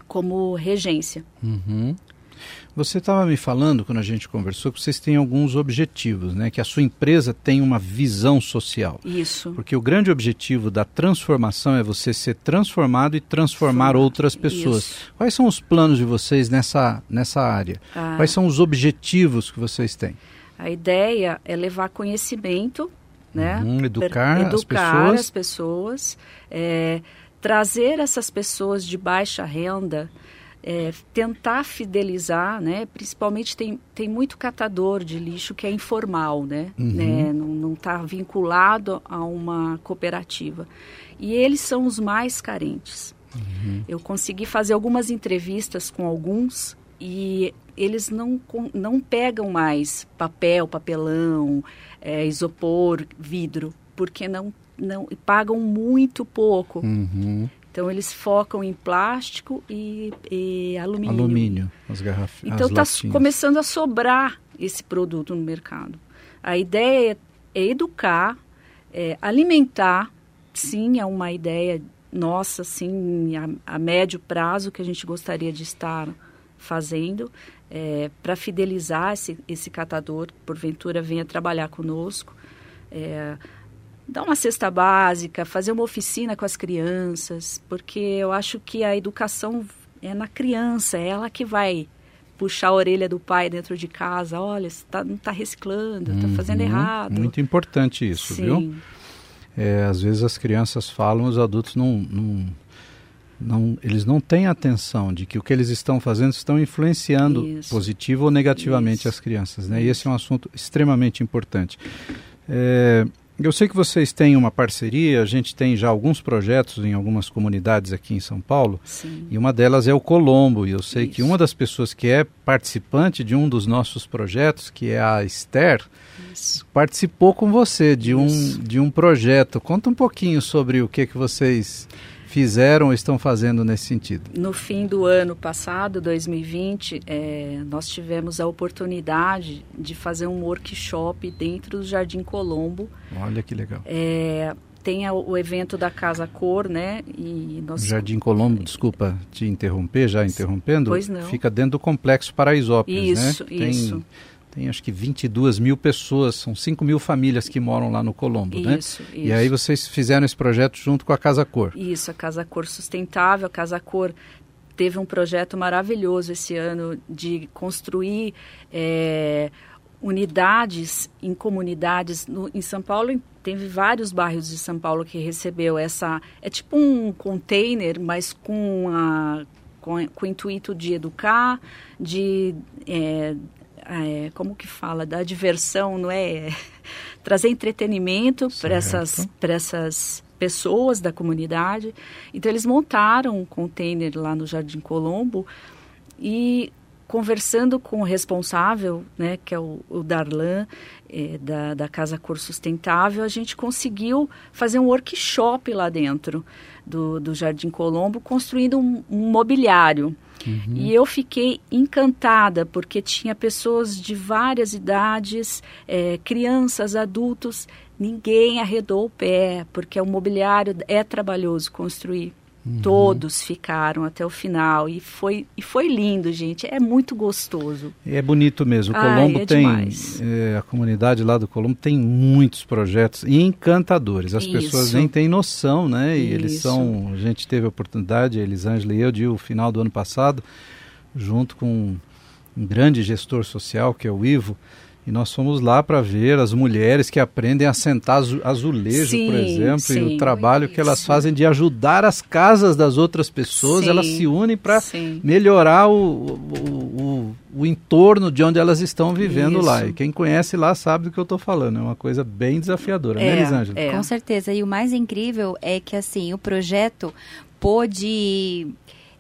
como regência. Uhum. Você estava me falando, quando a gente conversou, que vocês têm alguns objetivos, né? Que a sua empresa tem uma visão social. Isso. Porque o grande objetivo da transformação é você ser transformado e transformar outras pessoas. Isso. Quais são os planos de vocês nessa, nessa área? Ah. Quais são os objetivos que vocês têm? A ideia é levar conhecimento, né? Uhum, educar, educar as pessoas. As pessoas é, trazer essas pessoas de baixa renda é, tentar fidelizar, né? Principalmente tem, tem muito catador de lixo que é informal, né? Uhum. né? Não está vinculado a uma cooperativa. E eles são os mais carentes. Uhum. Eu consegui fazer algumas entrevistas com alguns e eles não, não pegam mais papel, papelão, é, isopor, vidro, porque não, não pagam muito pouco. Uhum. Então eles focam em plástico e, e alumínio. Alumínio, as garrafas. Então está começando a sobrar esse produto no mercado. A ideia é, é educar, é alimentar. Sim, é uma ideia nossa, sim, a, a, médio prazo que a gente gostaria de estar fazendo é, para fidelizar esse, esse catador, porventura venha trabalhar conosco. É, dar uma cesta básica, fazer uma oficina com as crianças, porque eu acho que a educação é na criança, é ela que vai puxar a orelha do pai dentro de casa, olha, você tá, não está reciclando, está uhum, fazendo errado. Muito importante isso, Sim. viu? É, às vezes as crianças falam, os adultos não, não, não, eles não têm atenção de que o que eles estão fazendo estão influenciando isso. positivo ou negativamente isso. as crianças, né? E esse é um assunto extremamente importante. É, eu sei que vocês têm uma parceria, a gente tem já alguns projetos em algumas comunidades aqui em São Paulo, Sim. e uma delas é o Colombo, e eu sei Isso. que uma das pessoas que é participante de um dos nossos projetos, que é a Esther, Isso. participou com você de um, de um projeto. Conta um pouquinho sobre o que, que vocês fizeram ou estão fazendo nesse sentido? No fim do ano passado, 2020, é, nós tivemos a oportunidade de fazer um workshop dentro do Jardim Colombo. Olha que legal. É, tem o evento da Casa Cor, né? E nós... Jardim Colombo, desculpa te interromper, já interrompendo. Pois não. Fica dentro do Complexo Paraisópolis, isso, né? Isso, isso tem acho que 22 mil pessoas, são 5 mil famílias que moram lá no Colombo, isso, né? Isso. E aí vocês fizeram esse projeto junto com a Casa Cor. Isso, a Casa Cor Sustentável, a Casa Cor teve um projeto maravilhoso esse ano de construir é, unidades em comunidades. No, em São Paulo, teve vários bairros de São Paulo que recebeu essa... É tipo um container, mas com, a, com, com o intuito de educar, de... É, é, como que fala, da diversão, não é? Trazer entretenimento para essas, essas pessoas da comunidade. Então, eles montaram um container lá no Jardim Colombo e conversando com o responsável, né, que é o, o Darlan, é, da, da Casa Cor Sustentável, a gente conseguiu fazer um workshop lá dentro do, do Jardim Colombo, construindo um, um mobiliário. Uhum. E eu fiquei encantada, porque tinha pessoas de várias idades, é, crianças, adultos, ninguém arredou o pé, porque o mobiliário é trabalhoso construir. Uhum. Todos ficaram até o final e foi, e foi lindo, gente. É muito gostoso. É bonito mesmo. O Colombo Ai, é tem é, a comunidade lá do Colombo tem muitos projetos encantadores. As Isso. pessoas nem têm noção, né? E Isso. eles são. A gente teve a oportunidade, a Elisângela e eu, de o final do ano passado, junto com um grande gestor social que é o Ivo e nós fomos lá para ver as mulheres que aprendem a sentar azulejo, sim, por exemplo, sim, e o trabalho isso. que elas fazem de ajudar as casas das outras pessoas, sim, elas se unem para melhorar o, o, o, o, entorno de onde elas estão vivendo isso. lá. E quem conhece lá sabe do que eu estou falando. É uma coisa bem desafiadora, né, é, né, Elisângela? É. Com certeza. E o mais incrível é que assim o projeto pôde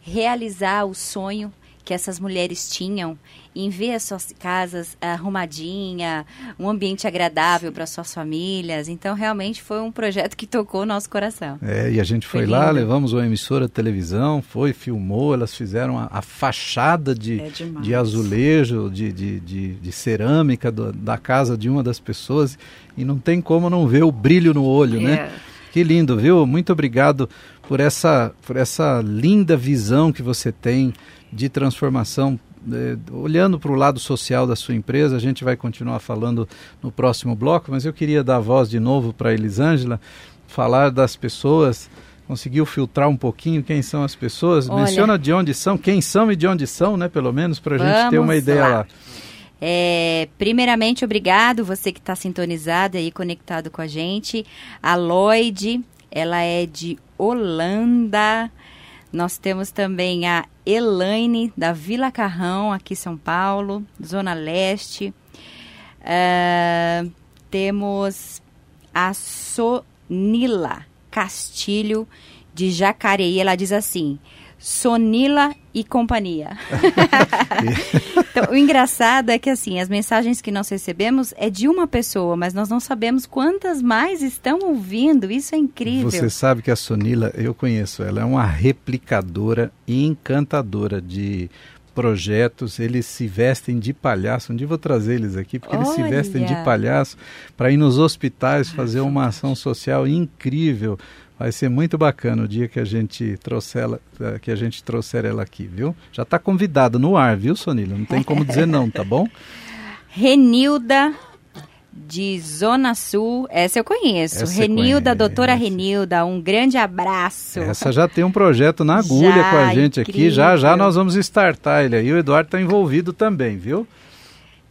realizar o sonho que essas mulheres tinham em ver as suas casas arrumadinha, um ambiente agradável para suas famílias. Então, realmente foi um projeto que tocou o nosso coração. É, e a gente foi, foi lá, levamos uma emissora de televisão, foi, filmou, elas fizeram a, a fachada de, é de azulejo, de, de, de, de cerâmica do, da casa de uma das pessoas e não tem como não ver o brilho no olho, né? é. né? Que lindo, viu? Muito obrigado por essa, por essa linda visão que você tem de transformação é, olhando para o lado social da sua empresa, a gente vai continuar falando no próximo bloco, mas eu queria dar a voz de novo para a Elisângela, falar das pessoas, conseguiu filtrar um pouquinho quem são as pessoas, Olha, menciona de onde são, quem são e de onde são, né, pelo menos, para a gente ter uma ideia lá. lá. É, primeiramente, obrigado você que está sintonizado aí, conectado com a gente. A Lloyd, ela é de Holanda. Nós temos também a Elaine, da Vila Carrão, aqui em São Paulo, Zona Leste. Uh, temos a Sonila Castilho, de Jacareí. Ela diz assim: Sonila e companhia. [laughs] [laughs] então, o engraçado é que assim, as mensagens que nós recebemos é de uma pessoa, mas nós não sabemos quantas mais estão ouvindo. Isso é incrível. Você sabe que a Sonila, eu conheço, ela é uma replicadora encantadora de projetos, eles se vestem de palhaço. Um dia vou trazer eles aqui, porque Olha. eles se vestem de palhaço para ir nos hospitais fazer uma ação social incrível. Vai ser muito bacana o dia que a gente trouxer ela, eh, que a gente trouxer ela aqui, viu? Já está convidada no ar, viu, Sonila? Não tem como dizer não, tá bom? [laughs] Renilda de Zona Sul, essa eu conheço. Essa Renilda, conhece. doutora Renilda, um grande abraço. Essa já tem um projeto na agulha já, com a gente incrível. aqui, já já nós vamos startar ele aí. O Eduardo está envolvido também, viu?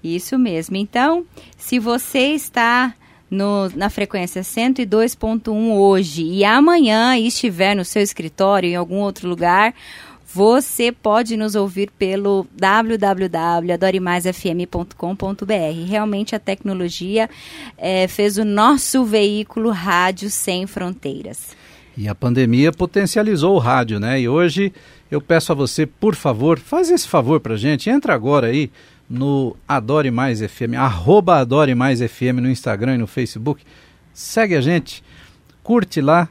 Isso mesmo. Então, se você está no, na frequência 102.1 hoje e amanhã estiver no seu escritório em algum outro lugar, você pode nos ouvir pelo www.adoremaisfm.com.br. Realmente a tecnologia é, fez o nosso veículo rádio sem fronteiras. E a pandemia potencializou o rádio, né? E hoje eu peço a você, por favor, faz esse favor pra gente, entra agora aí no Adore Mais FM, arroba Adore Mais FM no Instagram e no Facebook. Segue a gente, curte lá,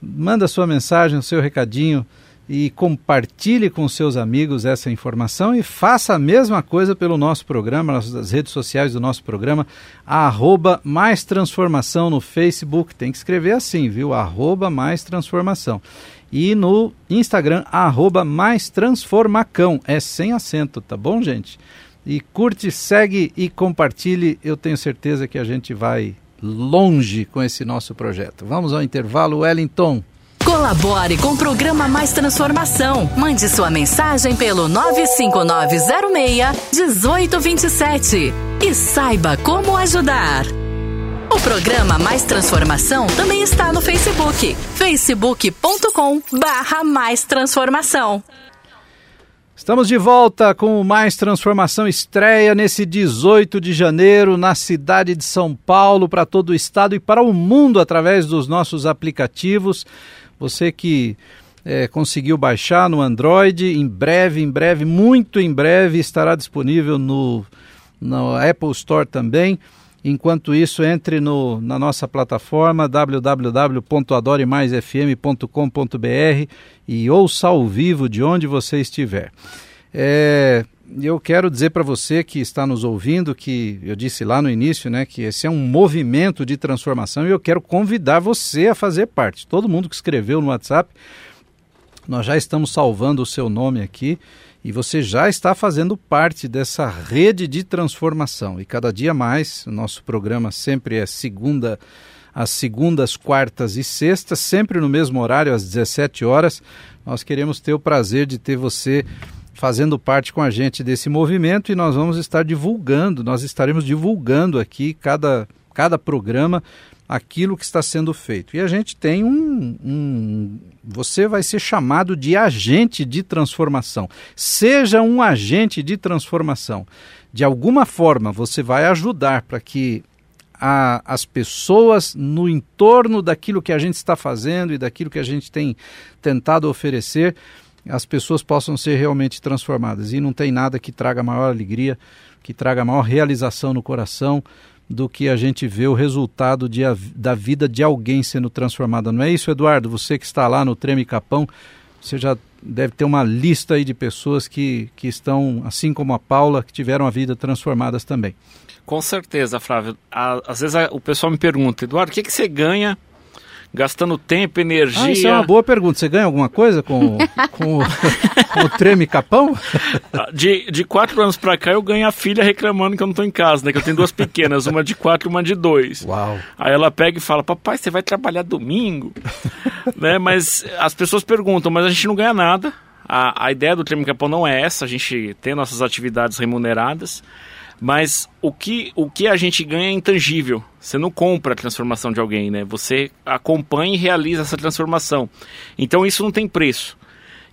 manda sua mensagem, o seu recadinho e compartilhe com seus amigos essa informação e faça a mesma coisa pelo nosso programa, nas redes sociais do nosso programa, arroba mais transformação no Facebook, tem que escrever assim, viu? Arroba mais transformação. E no Instagram, arroba mais transformacão, é sem acento, tá bom, gente? E curte, segue e compartilhe, eu tenho certeza que a gente vai longe com esse nosso projeto. Vamos ao intervalo, Wellington. Colabore com o programa Mais Transformação. Mande sua mensagem pelo 95906-1827 e saiba como ajudar. O programa Mais Transformação também está no Facebook. facebook.com barra Mais Transformação. Estamos de volta com mais Transformação Estreia nesse 18 de janeiro na cidade de São Paulo, para todo o estado e para o mundo através dos nossos aplicativos. Você que é, conseguiu baixar no Android, em breve, em breve, muito em breve, estará disponível no, no Apple Store também. Enquanto isso, entre no, na nossa plataforma www.adoremaisfm.com.br e ouça ao vivo de onde você estiver. É, eu quero dizer para você que está nos ouvindo que eu disse lá no início, né, que esse é um movimento de transformação e eu quero convidar você a fazer parte. Todo mundo que escreveu no WhatsApp, nós já estamos salvando o seu nome aqui e você já está fazendo parte dessa rede de transformação. E cada dia mais, o nosso programa sempre é segunda às segundas, quartas e sextas, sempre no mesmo horário, às 17 horas. Nós queremos ter o prazer de ter você fazendo parte com a gente desse movimento e nós vamos estar divulgando, nós estaremos divulgando aqui cada, cada programa aquilo que está sendo feito. E a gente tem um, um, Você vai ser chamado de agente de transformação. Seja um agente de transformação. De alguma forma, você vai ajudar para que a, as pessoas no entorno daquilo que a gente está fazendo e daquilo que a gente tem tentado oferecer as pessoas possam ser realmente transformadas. E não tem nada que traga maior alegria, que traga maior realização no coração do que a gente vê o resultado de, da vida de alguém sendo transformada. Não é isso, Eduardo? Você que está lá no Treme Capão, você já deve ter uma lista aí de pessoas que, que estão, assim como a Paula, que tiveram a vida transformadas também. Com certeza, Flávio. Às vezes o pessoal me pergunta, Eduardo, o que, que você ganha gastando tempo, energia. Ah, isso é uma boa pergunta. Você ganha alguma coisa com, [laughs] com, com o treme capão? De, de quatro anos pra cá eu ganho a filha reclamando que eu não tô em casa, né? Que eu tenho duas pequenas, uma de quatro e uma de dois. Uau. Aí ela pega e fala, papai, você vai trabalhar domingo? [laughs] né? Mas as pessoas perguntam, mas a gente não ganha nada. A, a ideia do treme capão não é essa, a gente tem nossas atividades remuneradas. Mas o que, o que a gente ganha é intangível. Você não compra a transformação de alguém, né? Você acompanha e realiza essa transformação. Então isso não tem preço.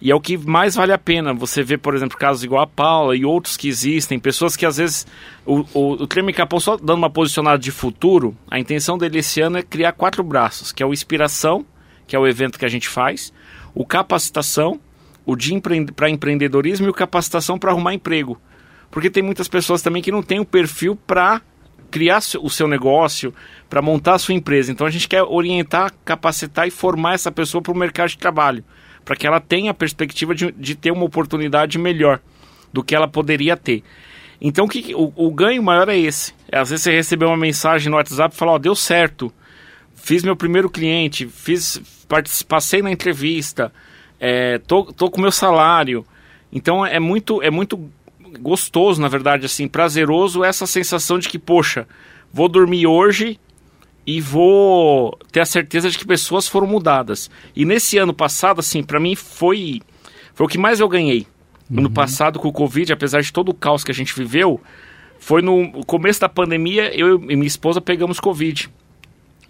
E é o que mais vale a pena. Você vê, por exemplo, casos igual a Paula e outros que existem, pessoas que às vezes. O, o, o Treme Capão, só dando uma posicionada de futuro, a intenção dele esse ano é criar quatro braços: que é o Inspiração, que é o evento que a gente faz, o Capacitação, o de empre para empreendedorismo e o capacitação para arrumar emprego. Porque tem muitas pessoas também que não têm o perfil para criar o seu negócio, para montar a sua empresa. Então a gente quer orientar, capacitar e formar essa pessoa para o mercado de trabalho, para que ela tenha a perspectiva de, de, ter uma oportunidade melhor do que ela poderia ter. Então que, o, o ganho maior é esse. É, às vezes você recebeu uma mensagem no WhatsApp e fala, ó, oh, deu certo, fiz meu primeiro cliente, fiz, passei na entrevista, é, tô, tô com meu salário. Então é muito, é muito gostoso, na verdade, assim, prazeroso essa sensação de que, poxa, vou dormir hoje e vou ter a certeza de que pessoas foram mudadas. E nesse ano passado, assim, para mim foi foi o que mais eu ganhei. Uhum. Ano passado com o Covid, apesar de todo o caos que a gente viveu, foi no começo da pandemia, eu e minha esposa pegamos Covid,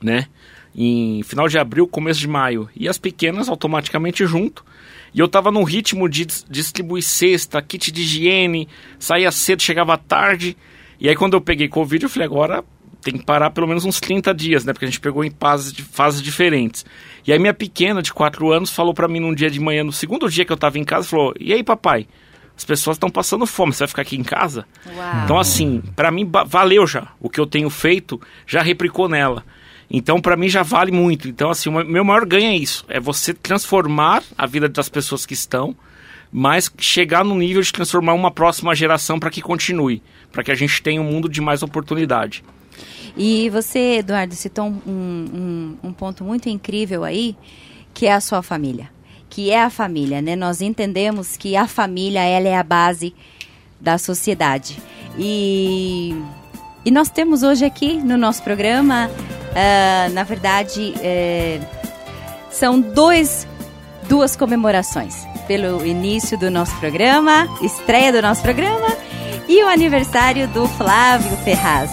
né? em final de abril, começo de maio. E as pequenas automaticamente junto. E eu tava num ritmo de distribuir cesta, kit de higiene, saía cedo, chegava tarde. E aí quando eu peguei Covid, eu falei, agora tem que parar pelo menos uns 30 dias, né? Porque a gente pegou em fases, fases diferentes. E aí minha pequena, de 4 anos, falou para mim num dia de manhã, no segundo dia que eu tava em casa, falou, e aí papai, as pessoas estão passando fome, você vai ficar aqui em casa? Uau. Então assim, para mim valeu já. O que eu tenho feito já replicou nela. Então, para mim, já vale muito. Então, assim, o meu maior ganho é isso: é você transformar a vida das pessoas que estão, mas chegar no nível de transformar uma próxima geração para que continue, para que a gente tenha um mundo de mais oportunidade. E você, Eduardo, citou um, um, um ponto muito incrível aí, que é a sua família. Que é a família, né? Nós entendemos que a família, ela é a base da sociedade. E, e nós temos hoje aqui no nosso programa Uh, na verdade, é, são dois, duas comemorações. Pelo início do nosso programa, estreia do nosso programa e o aniversário do Flávio Ferraz.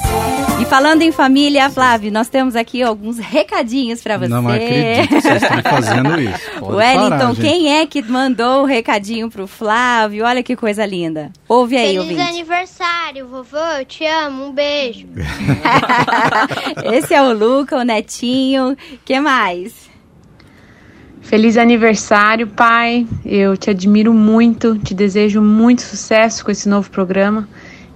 E falando em família, Flávio, nós temos aqui alguns recadinhos para você. Não acredito que vocês estão fazendo isso. [laughs] Pode Wellington, parar, quem é que mandou o recadinho pro Flávio? Olha que coisa linda. Ouve aí, Feliz ouvinte. aniversário, vovô. Eu te amo. Um beijo. [laughs] Esse é o Luca, o netinho. que mais? Feliz aniversário, pai. Eu te admiro muito, te desejo muito sucesso com esse novo programa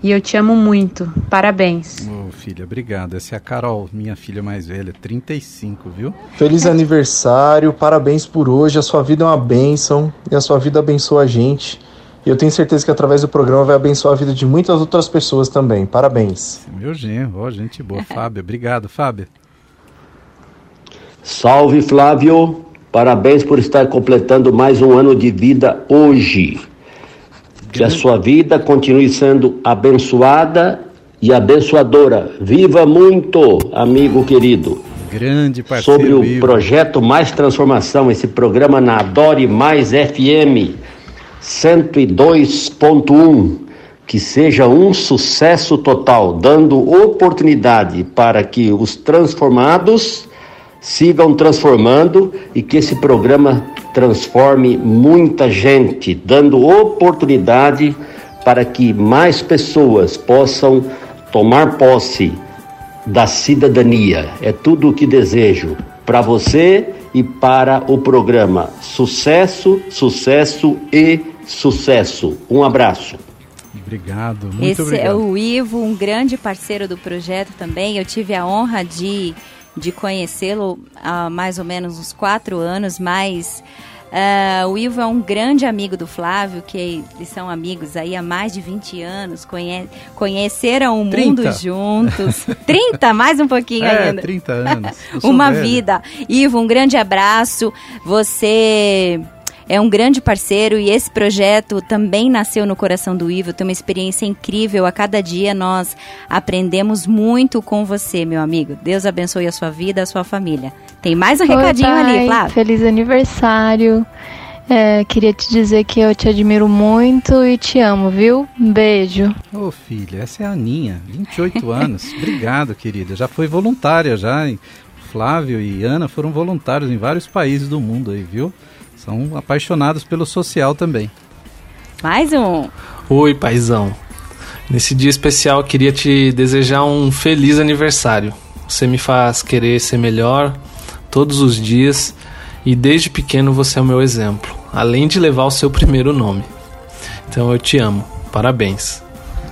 e eu te amo muito. Parabéns. Ô, oh, filha, obrigado. Essa é a Carol, minha filha mais velha, 35, viu? Feliz aniversário, parabéns por hoje. A sua vida é uma bênção e a sua vida abençoa a gente. E eu tenho certeza que através do programa vai abençoar a vida de muitas outras pessoas também. Parabéns. Meu genro, ó, gente boa. Fábio, obrigado, Fábio. Salve, Flávio. Parabéns por estar completando mais um ano de vida hoje. Que a sua vida continue sendo abençoada e abençoadora. Viva muito, amigo querido. Grande parceiro. Sobre o vivo. projeto Mais Transformação, esse programa na Adore Mais FM 102.1, que seja um sucesso total, dando oportunidade para que os transformados sigam transformando e que esse programa transforme muita gente, dando oportunidade para que mais pessoas possam tomar posse da cidadania. É tudo o que desejo para você e para o programa. Sucesso, sucesso e sucesso. Um abraço. Obrigado, muito Esse obrigado. é o Ivo, um grande parceiro do projeto também. Eu tive a honra de de conhecê-lo há mais ou menos uns quatro anos, mas uh, o Ivo é um grande amigo do Flávio, que eles são amigos aí há mais de 20 anos, conhe conheceram o 30. mundo juntos. [laughs] 30, mais um pouquinho é, ainda. 30 anos. [laughs] Uma velho. vida. Ivo, um grande abraço. Você é um grande parceiro e esse projeto também nasceu no coração do Ivo. Tem uma experiência incrível. A cada dia nós aprendemos muito com você, meu amigo. Deus abençoe a sua vida, a sua família. Tem mais um Oi, recadinho pai. ali, Flávio. Feliz aniversário. É, queria te dizer que eu te admiro muito e te amo, viu? Um beijo. Ô oh, filha, essa é a Aninha, 28 [laughs] anos. Obrigado, querida. Já foi voluntária já. Flávio e Ana foram voluntários em vários países do mundo aí, viu? São apaixonados pelo social também. Mais um. Oi, paizão. Nesse dia especial, queria te desejar um feliz aniversário. Você me faz querer ser melhor todos os dias e desde pequeno você é o meu exemplo. além de levar o seu primeiro nome. Então eu te amo. Parabéns.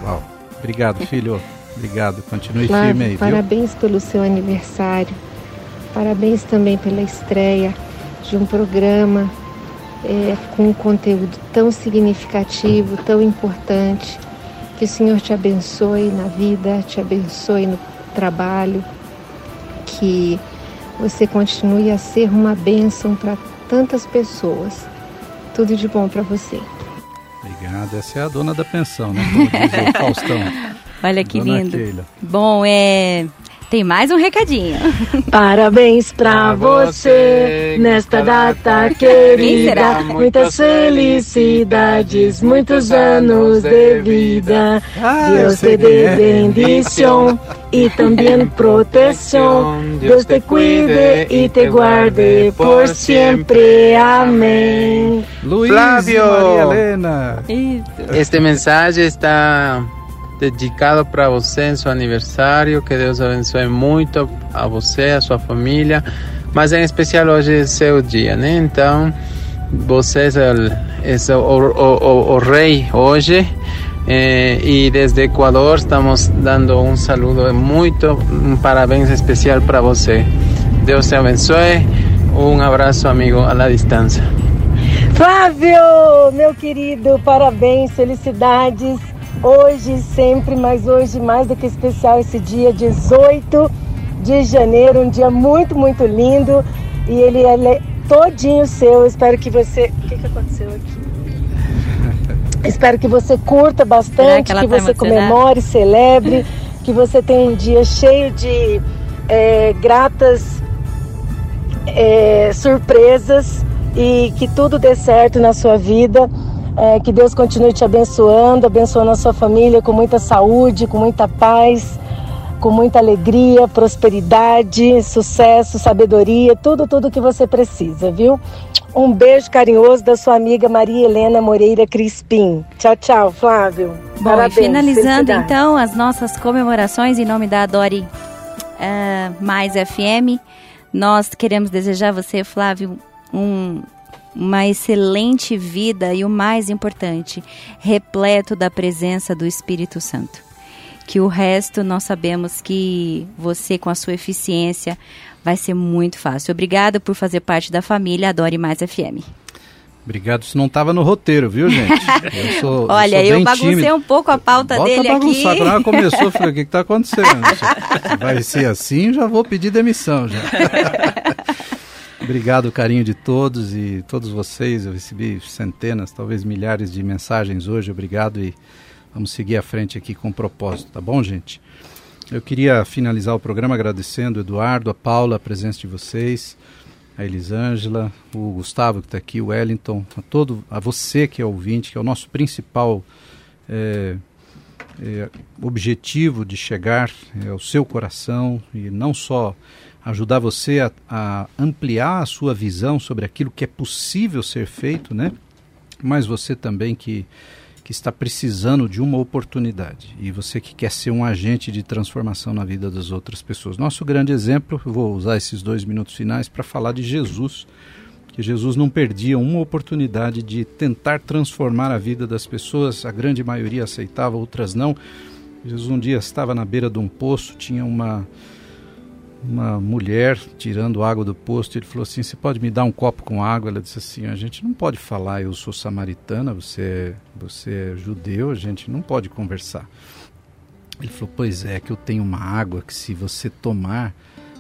Uau. Obrigado, filho. Obrigado. Continue Flávio, firme aí, viu? parabéns pelo seu aniversário. Parabéns também pela estreia de um programa é, com um conteúdo tão significativo, tão importante. Que o Senhor te abençoe na vida, te abençoe no trabalho, que você continue a ser uma bênção para tantas pessoas. Tudo de bom para você. Obrigado. Essa é a dona da pensão, né? Como diz o [laughs] Faustão. Olha que Dona lindo. Keila. Bom, é. Tem mais um recadinho. [laughs] Parabéns pra você nesta data querida. Muitas felicidades, muitos anos de vida. Ah, eu Deus te dê é. bendición [laughs] y también protección. Deus te cuide y te guarde por siempre. Amén. Luiz Flávio! Maria Helena. Este mensaje está dedicado para você em seu aniversário. Que Deus abençoe muito a você, a sua família. Mas em especial hoje é seu dia, né? Então, você é, o, é o, o, o, rei hoje. Eh, e desde Equador estamos dando um saludo muito, um parabéns especial para você. Deus te abençoe. Um abraço, amigo, à distância. Flávio, meu querido, parabéns, felicidades. Hoje, sempre, mas hoje mais do que especial esse dia 18 de janeiro, um dia muito, muito lindo. E ele é todinho seu. Espero que você. O que, que aconteceu aqui? [laughs] Espero que você curta bastante, que que tá você comemore, celebre, [laughs] que você tenha um dia cheio de eh, gratas é, surpresas e que tudo dê certo na sua vida. É, que Deus continue te abençoando, abençoando a sua família com muita saúde, com muita paz, com muita alegria, prosperidade, sucesso, sabedoria, tudo, tudo que você precisa, viu? Um beijo carinhoso da sua amiga Maria Helena Moreira Crispim. Tchau, tchau, Flávio. Bom, Parabéns, e finalizando então as nossas comemorações em nome da Adore ah, Mais FM, nós queremos desejar a você, Flávio, um- uma excelente vida e o mais importante, repleto da presença do Espírito Santo. Que o resto nós sabemos que você, com a sua eficiência, vai ser muito fácil. Obrigada por fazer parte da família Adore Mais FM. Obrigado, isso não estava no roteiro, viu, gente? [laughs] Eu sou, Olha, sou eu baguncei tímido. um pouco a pauta Bota dele bagunçar. aqui. Quando começou, eu falei, o que está acontecendo? [laughs] Se vai ser assim, já vou pedir demissão já. [laughs] Obrigado, o carinho de todos e todos vocês. Eu recebi centenas, talvez milhares de mensagens hoje. Obrigado e vamos seguir à frente aqui com propósito, tá bom, gente? Eu queria finalizar o programa agradecendo o Eduardo, a Paula, a presença de vocês, a Elisângela, o Gustavo que está aqui, o Wellington, a todo, a você que é ouvinte, que é o nosso principal é, é, objetivo de chegar é, ao seu coração e não só ajudar você a, a ampliar a sua visão sobre aquilo que é possível ser feito, né? Mas você também que que está precisando de uma oportunidade e você que quer ser um agente de transformação na vida das outras pessoas. Nosso grande exemplo, vou usar esses dois minutos finais para falar de Jesus, que Jesus não perdia uma oportunidade de tentar transformar a vida das pessoas, a grande maioria aceitava, outras não. Jesus um dia estava na beira de um poço, tinha uma uma mulher tirando água do poço, ele falou assim: "Você pode me dar um copo com água?" Ela disse assim: "A gente não pode falar, eu sou samaritana, você é, você é judeu, a gente não pode conversar." Ele falou: "Pois é, que eu tenho uma água que se você tomar,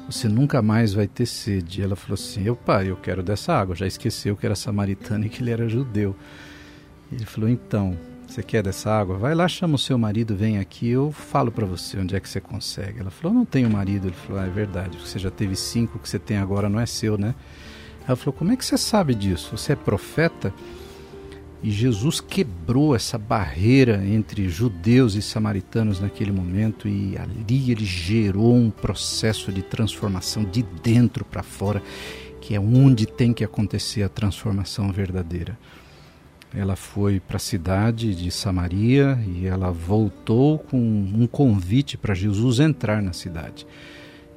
você nunca mais vai ter sede." Ela falou assim: "Eu, pai, eu quero dessa água." Já esqueceu que era samaritana e que ele era judeu. Ele falou: "Então, você quer dessa água? Vai lá, chama o seu marido, vem aqui, eu falo para você onde é que você consegue." Ela falou: "Não tenho marido." Ele falou: ah, "É verdade, você já teve cinco, o que você tem agora não é seu, né?" Ela falou: "Como é que você sabe disso? Você é profeta?" E Jesus quebrou essa barreira entre judeus e samaritanos naquele momento, e ali ele gerou um processo de transformação de dentro para fora, que é onde tem que acontecer a transformação verdadeira. Ela foi para a cidade de Samaria e ela voltou com um convite para Jesus entrar na cidade.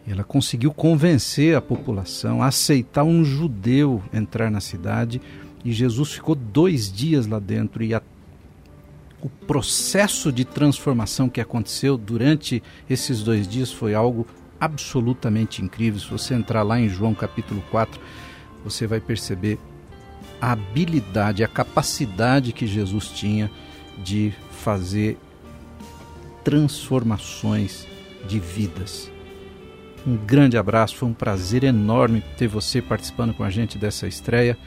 Ela conseguiu convencer a população a aceitar um judeu entrar na cidade E Jesus ficou dois dias lá dentro e a, o processo de transformação que aconteceu durante esses dois dias foi algo absolutamente incrível. Se você entrar lá em João capítulo 4, você vai perceber a habilidade, a capacidade que Jesus tinha de fazer transformações de vidas. Um grande abraço, foi um prazer enorme ter você participando com a gente dessa estreia.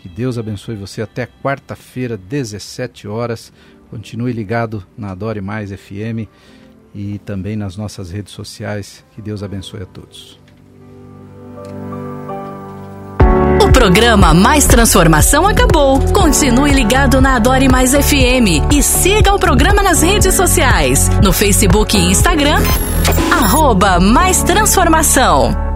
Que Deus abençoe você até quarta-feira, 17 horas. Continue ligado na Adore Mais FM e também nas nossas redes sociais. Que Deus abençoe a todos. Programa Mais Transformação acabou. Continue ligado na Adore Mais FM e siga o programa nas redes sociais, no Facebook e Instagram, arroba Mais Transformação.